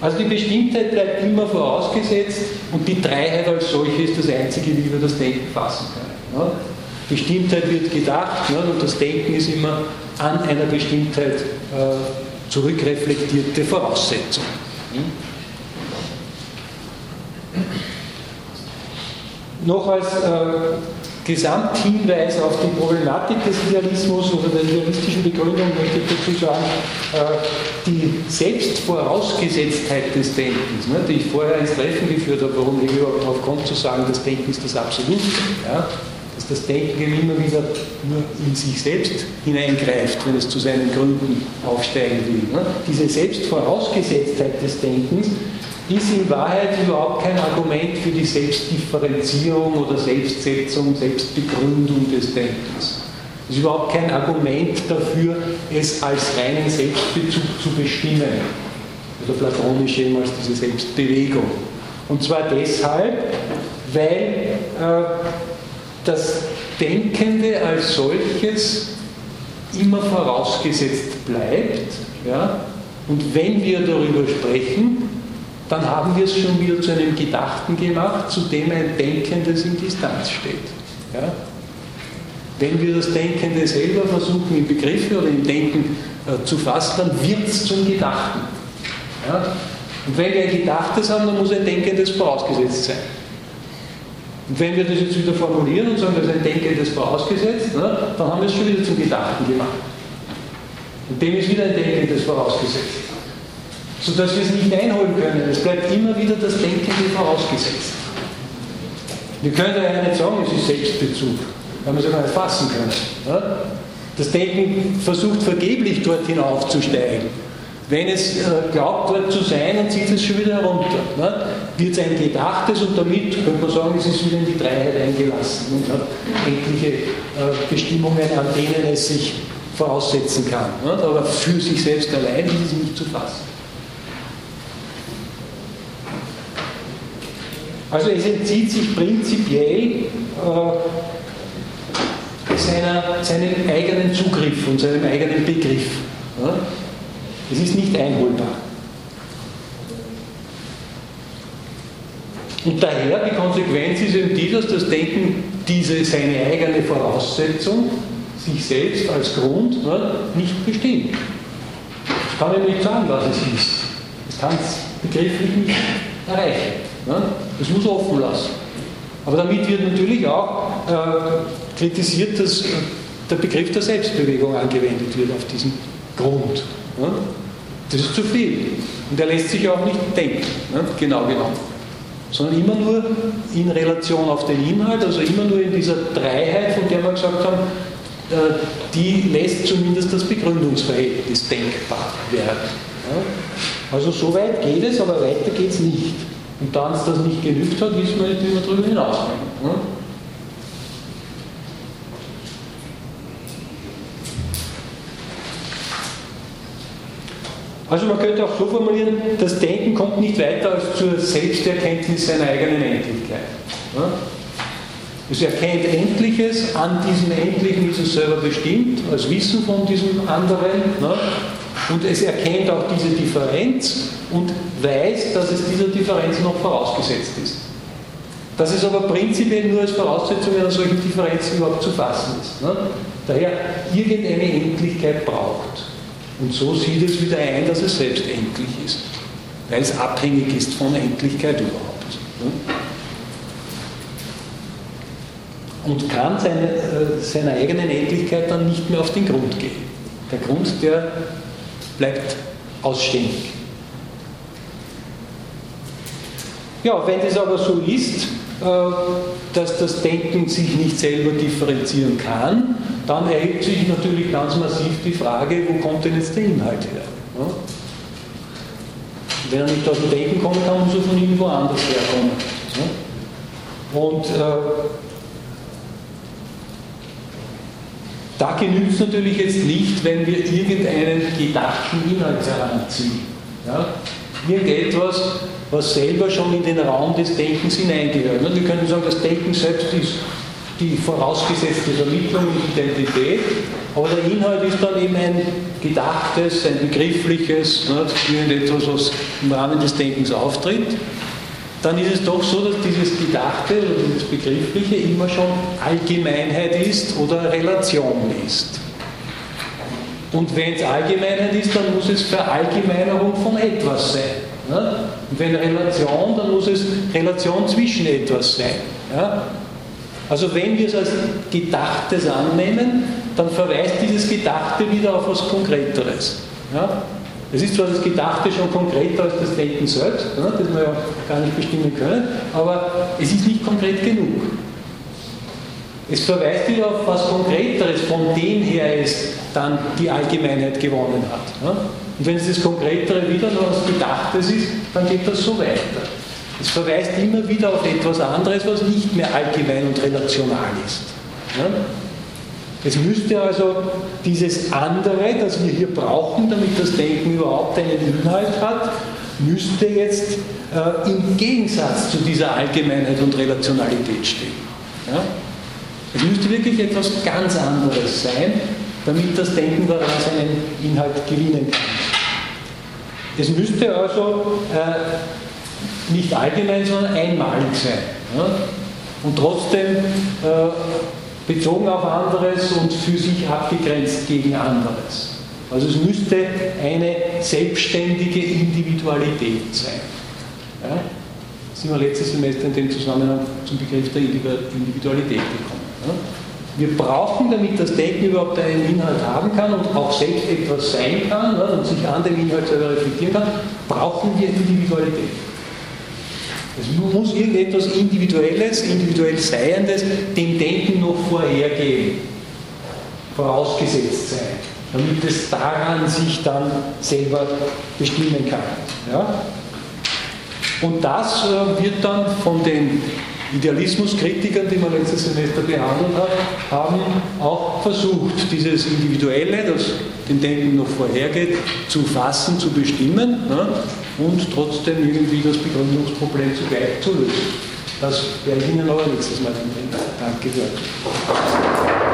Also die Bestimmtheit bleibt immer vorausgesetzt und die Dreiheit als solche ist das Einzige, wie wir das Denken fassen können. Ne? Bestimmtheit wird gedacht ne? und das Denken ist immer an einer Bestimmtheit äh, zurückreflektierte Voraussetzung. Hm? Noch als äh, Gesamthinweis auf die Problematik des Idealismus oder der idealistischen Begründung möchte ich dazu sagen, äh, die Selbstvorausgesetztheit des Denkens, ne, die ich vorher ins Treffen geführt habe, warum ich überhaupt darauf kommt zu sagen, das Denken ist das Absolute, ja, dass das Denken immer wieder nur in sich selbst hineingreift, wenn es zu seinen Gründen aufsteigen will. Ne. Diese Selbstvorausgesetztheit des Denkens ist in Wahrheit überhaupt kein Argument für die Selbstdifferenzierung oder Selbstsetzung, Selbstbegründung des Denkens. Es ist überhaupt kein Argument dafür, es als reinen Selbstbezug zu bestimmen. Oder platonisch eben als diese Selbstbewegung. Und zwar deshalb, weil äh, das Denkende als solches immer vorausgesetzt bleibt. Ja? Und wenn wir darüber sprechen, dann haben wir es schon wieder zu einem Gedachten gemacht, zu dem ein Denkendes in Distanz steht. Ja? Wenn wir das Denkende selber versuchen in Begriffe oder im Denken äh, zu fassen, dann wird es zum Gedachten. Ja? Und wenn wir ein Gedachtes haben, dann muss ein Denkendes vorausgesetzt sein. Und wenn wir das jetzt wieder formulieren und sagen, das ist ein Denkendes vorausgesetzt, ne, dann haben wir es schon wieder zum Gedachten gemacht. Und dem ist wieder ein Denkendes vorausgesetzt sodass wir es nicht einholen können. Es bleibt immer wieder das Denkende vorausgesetzt. Wir können ja nicht sagen, es ist Selbstbezug, weil wir es gar nicht fassen können. Das Denken versucht vergeblich dort hinaufzusteigen. Wenn es äh, glaubt, dort zu sein, dann zieht es schon wieder herunter. Wird es ein Gedachtes und damit könnte man sagen, es ist wieder in die Dreiheit eingelassen und hat endliche äh, Bestimmungen, an denen es sich voraussetzen kann. Aber für sich selbst allein ist es nicht zu fassen. Also es entzieht sich prinzipiell äh, seiner, seinem eigenen Zugriff und seinem eigenen Begriff. Ja? Es ist nicht einholbar. Und daher die Konsequenz ist eben die, dass das Denken diese seine eigene Voraussetzung, sich selbst als Grund, ne, nicht bestimmt. Ich kann ihm nicht sagen, was es ist. Ich kann es begrifflich nicht erreichen. Ne? Das muss offen lassen. Aber damit wird natürlich auch äh, kritisiert, dass der Begriff der Selbstbewegung angewendet wird auf diesen Grund. Ja? Das ist zu viel. Und er lässt sich auch nicht denken, ja? genau genommen. Sondern immer nur in Relation auf den Inhalt, also immer nur in dieser Dreiheit, von der wir gesagt haben, äh, die lässt zumindest das Begründungsverhältnis denkbar werden. Ja? Also so weit geht es, aber weiter geht es nicht. Und da uns das nicht genügt hat, wissen wir nicht, wie wir darüber hinauskommen. Ja? Also man könnte auch so formulieren, das Denken kommt nicht weiter als zur Selbsterkenntnis seiner eigenen Endlichkeit. Ja? Es erkennt Endliches, an diesem Endlichen ist es selber bestimmt, als Wissen von diesem anderen. Ne? Und es erkennt auch diese Differenz und weiß, dass es dieser Differenz noch vorausgesetzt ist. Dass es aber prinzipiell nur als Voraussetzung einer solchen Differenz überhaupt zu fassen ist. Ne? Daher irgendeine Endlichkeit braucht. Und so sieht es wieder ein, dass es selbst endlich ist, weil es abhängig ist von Endlichkeit überhaupt. Und kann seine, äh, seiner eigenen Endlichkeit dann nicht mehr auf den Grund gehen. Der Grund, der bleibt ausständig. Ja, wenn das aber so ist, äh, dass das Denken sich nicht selber differenzieren kann, dann erhebt sich natürlich ganz massiv die Frage, wo kommt denn jetzt der Inhalt her? Wenn er nicht aus dem Denken kommen kann, muss er von irgendwo anders herkommen. Und äh, da genügt es natürlich jetzt nicht, wenn wir irgendeinen gedachten Inhalt heranziehen. Ja? Irgendetwas, was selber schon in den Raum des Denkens hineingehört. Wir können sagen, das Denken selbst ist die vorausgesetzte Vermittlung und Identität, aber der Inhalt ist dann eben ein gedachtes, ein begriffliches, irgendetwas, was im Rahmen des Denkens auftritt. Dann ist es doch so, dass dieses Gedachte oder dieses Begriffliche immer schon Allgemeinheit ist oder Relation ist. Und wenn es Allgemeinheit ist, dann muss es Verallgemeinerung von etwas sein. Ja? Und wenn Relation, dann muss es Relation zwischen etwas sein. Ja? Also wenn wir es als Gedachtes annehmen, dann verweist dieses Gedachte wieder auf etwas Konkreteres. Ja? Es ist zwar das Gedachte schon konkreter als das Denken selbst, ja, das wir ja gar nicht bestimmen können, aber es ist nicht konkret genug. Es verweist wieder auf etwas Konkreteres, von dem her es dann die Allgemeinheit gewonnen hat. Ja? Und wenn es das Konkretere wieder noch was Gedachtes ist, dann geht das so weiter. Es verweist immer wieder auf etwas anderes, was nicht mehr allgemein und relational ist. Ja? Es müsste also dieses andere, das wir hier brauchen, damit das Denken überhaupt einen Inhalt hat, müsste jetzt äh, im Gegensatz zu dieser Allgemeinheit und Relationalität stehen. Ja? Es müsste wirklich etwas ganz anderes sein, damit das Denken daran seinen Inhalt gewinnen kann. Es müsste also äh, nicht allgemein, sondern einmalig sein. Ja? Und trotzdem äh, bezogen auf anderes und für sich abgegrenzt gegen anderes. Also es müsste eine selbstständige Individualität sein. Ja? sind wir letztes Semester in dem Zusammenhang zum Begriff der Individualität gekommen. Ja? Wir brauchen, damit das Denken überhaupt einen Inhalt haben kann und auch selbst etwas sein kann ne, und sich an dem Inhalt selber reflektieren kann, brauchen wir Individualität. Es muss irgendetwas Individuelles, individuell Seiendes dem Denken noch vorhergehen, vorausgesetzt sein, damit es daran sich dann selber bestimmen kann. Ja? Und das äh, wird dann von den Idealismuskritikern, die wir letztes Semester behandelt haben, auch versucht, dieses Individuelle, das dem Denken noch vorhergeht, zu fassen, zu bestimmen ne, und trotzdem irgendwie das Begründungsproblem zugleich zu lösen. Das werde ich Ihnen aber nächstes Mal Danke sehr.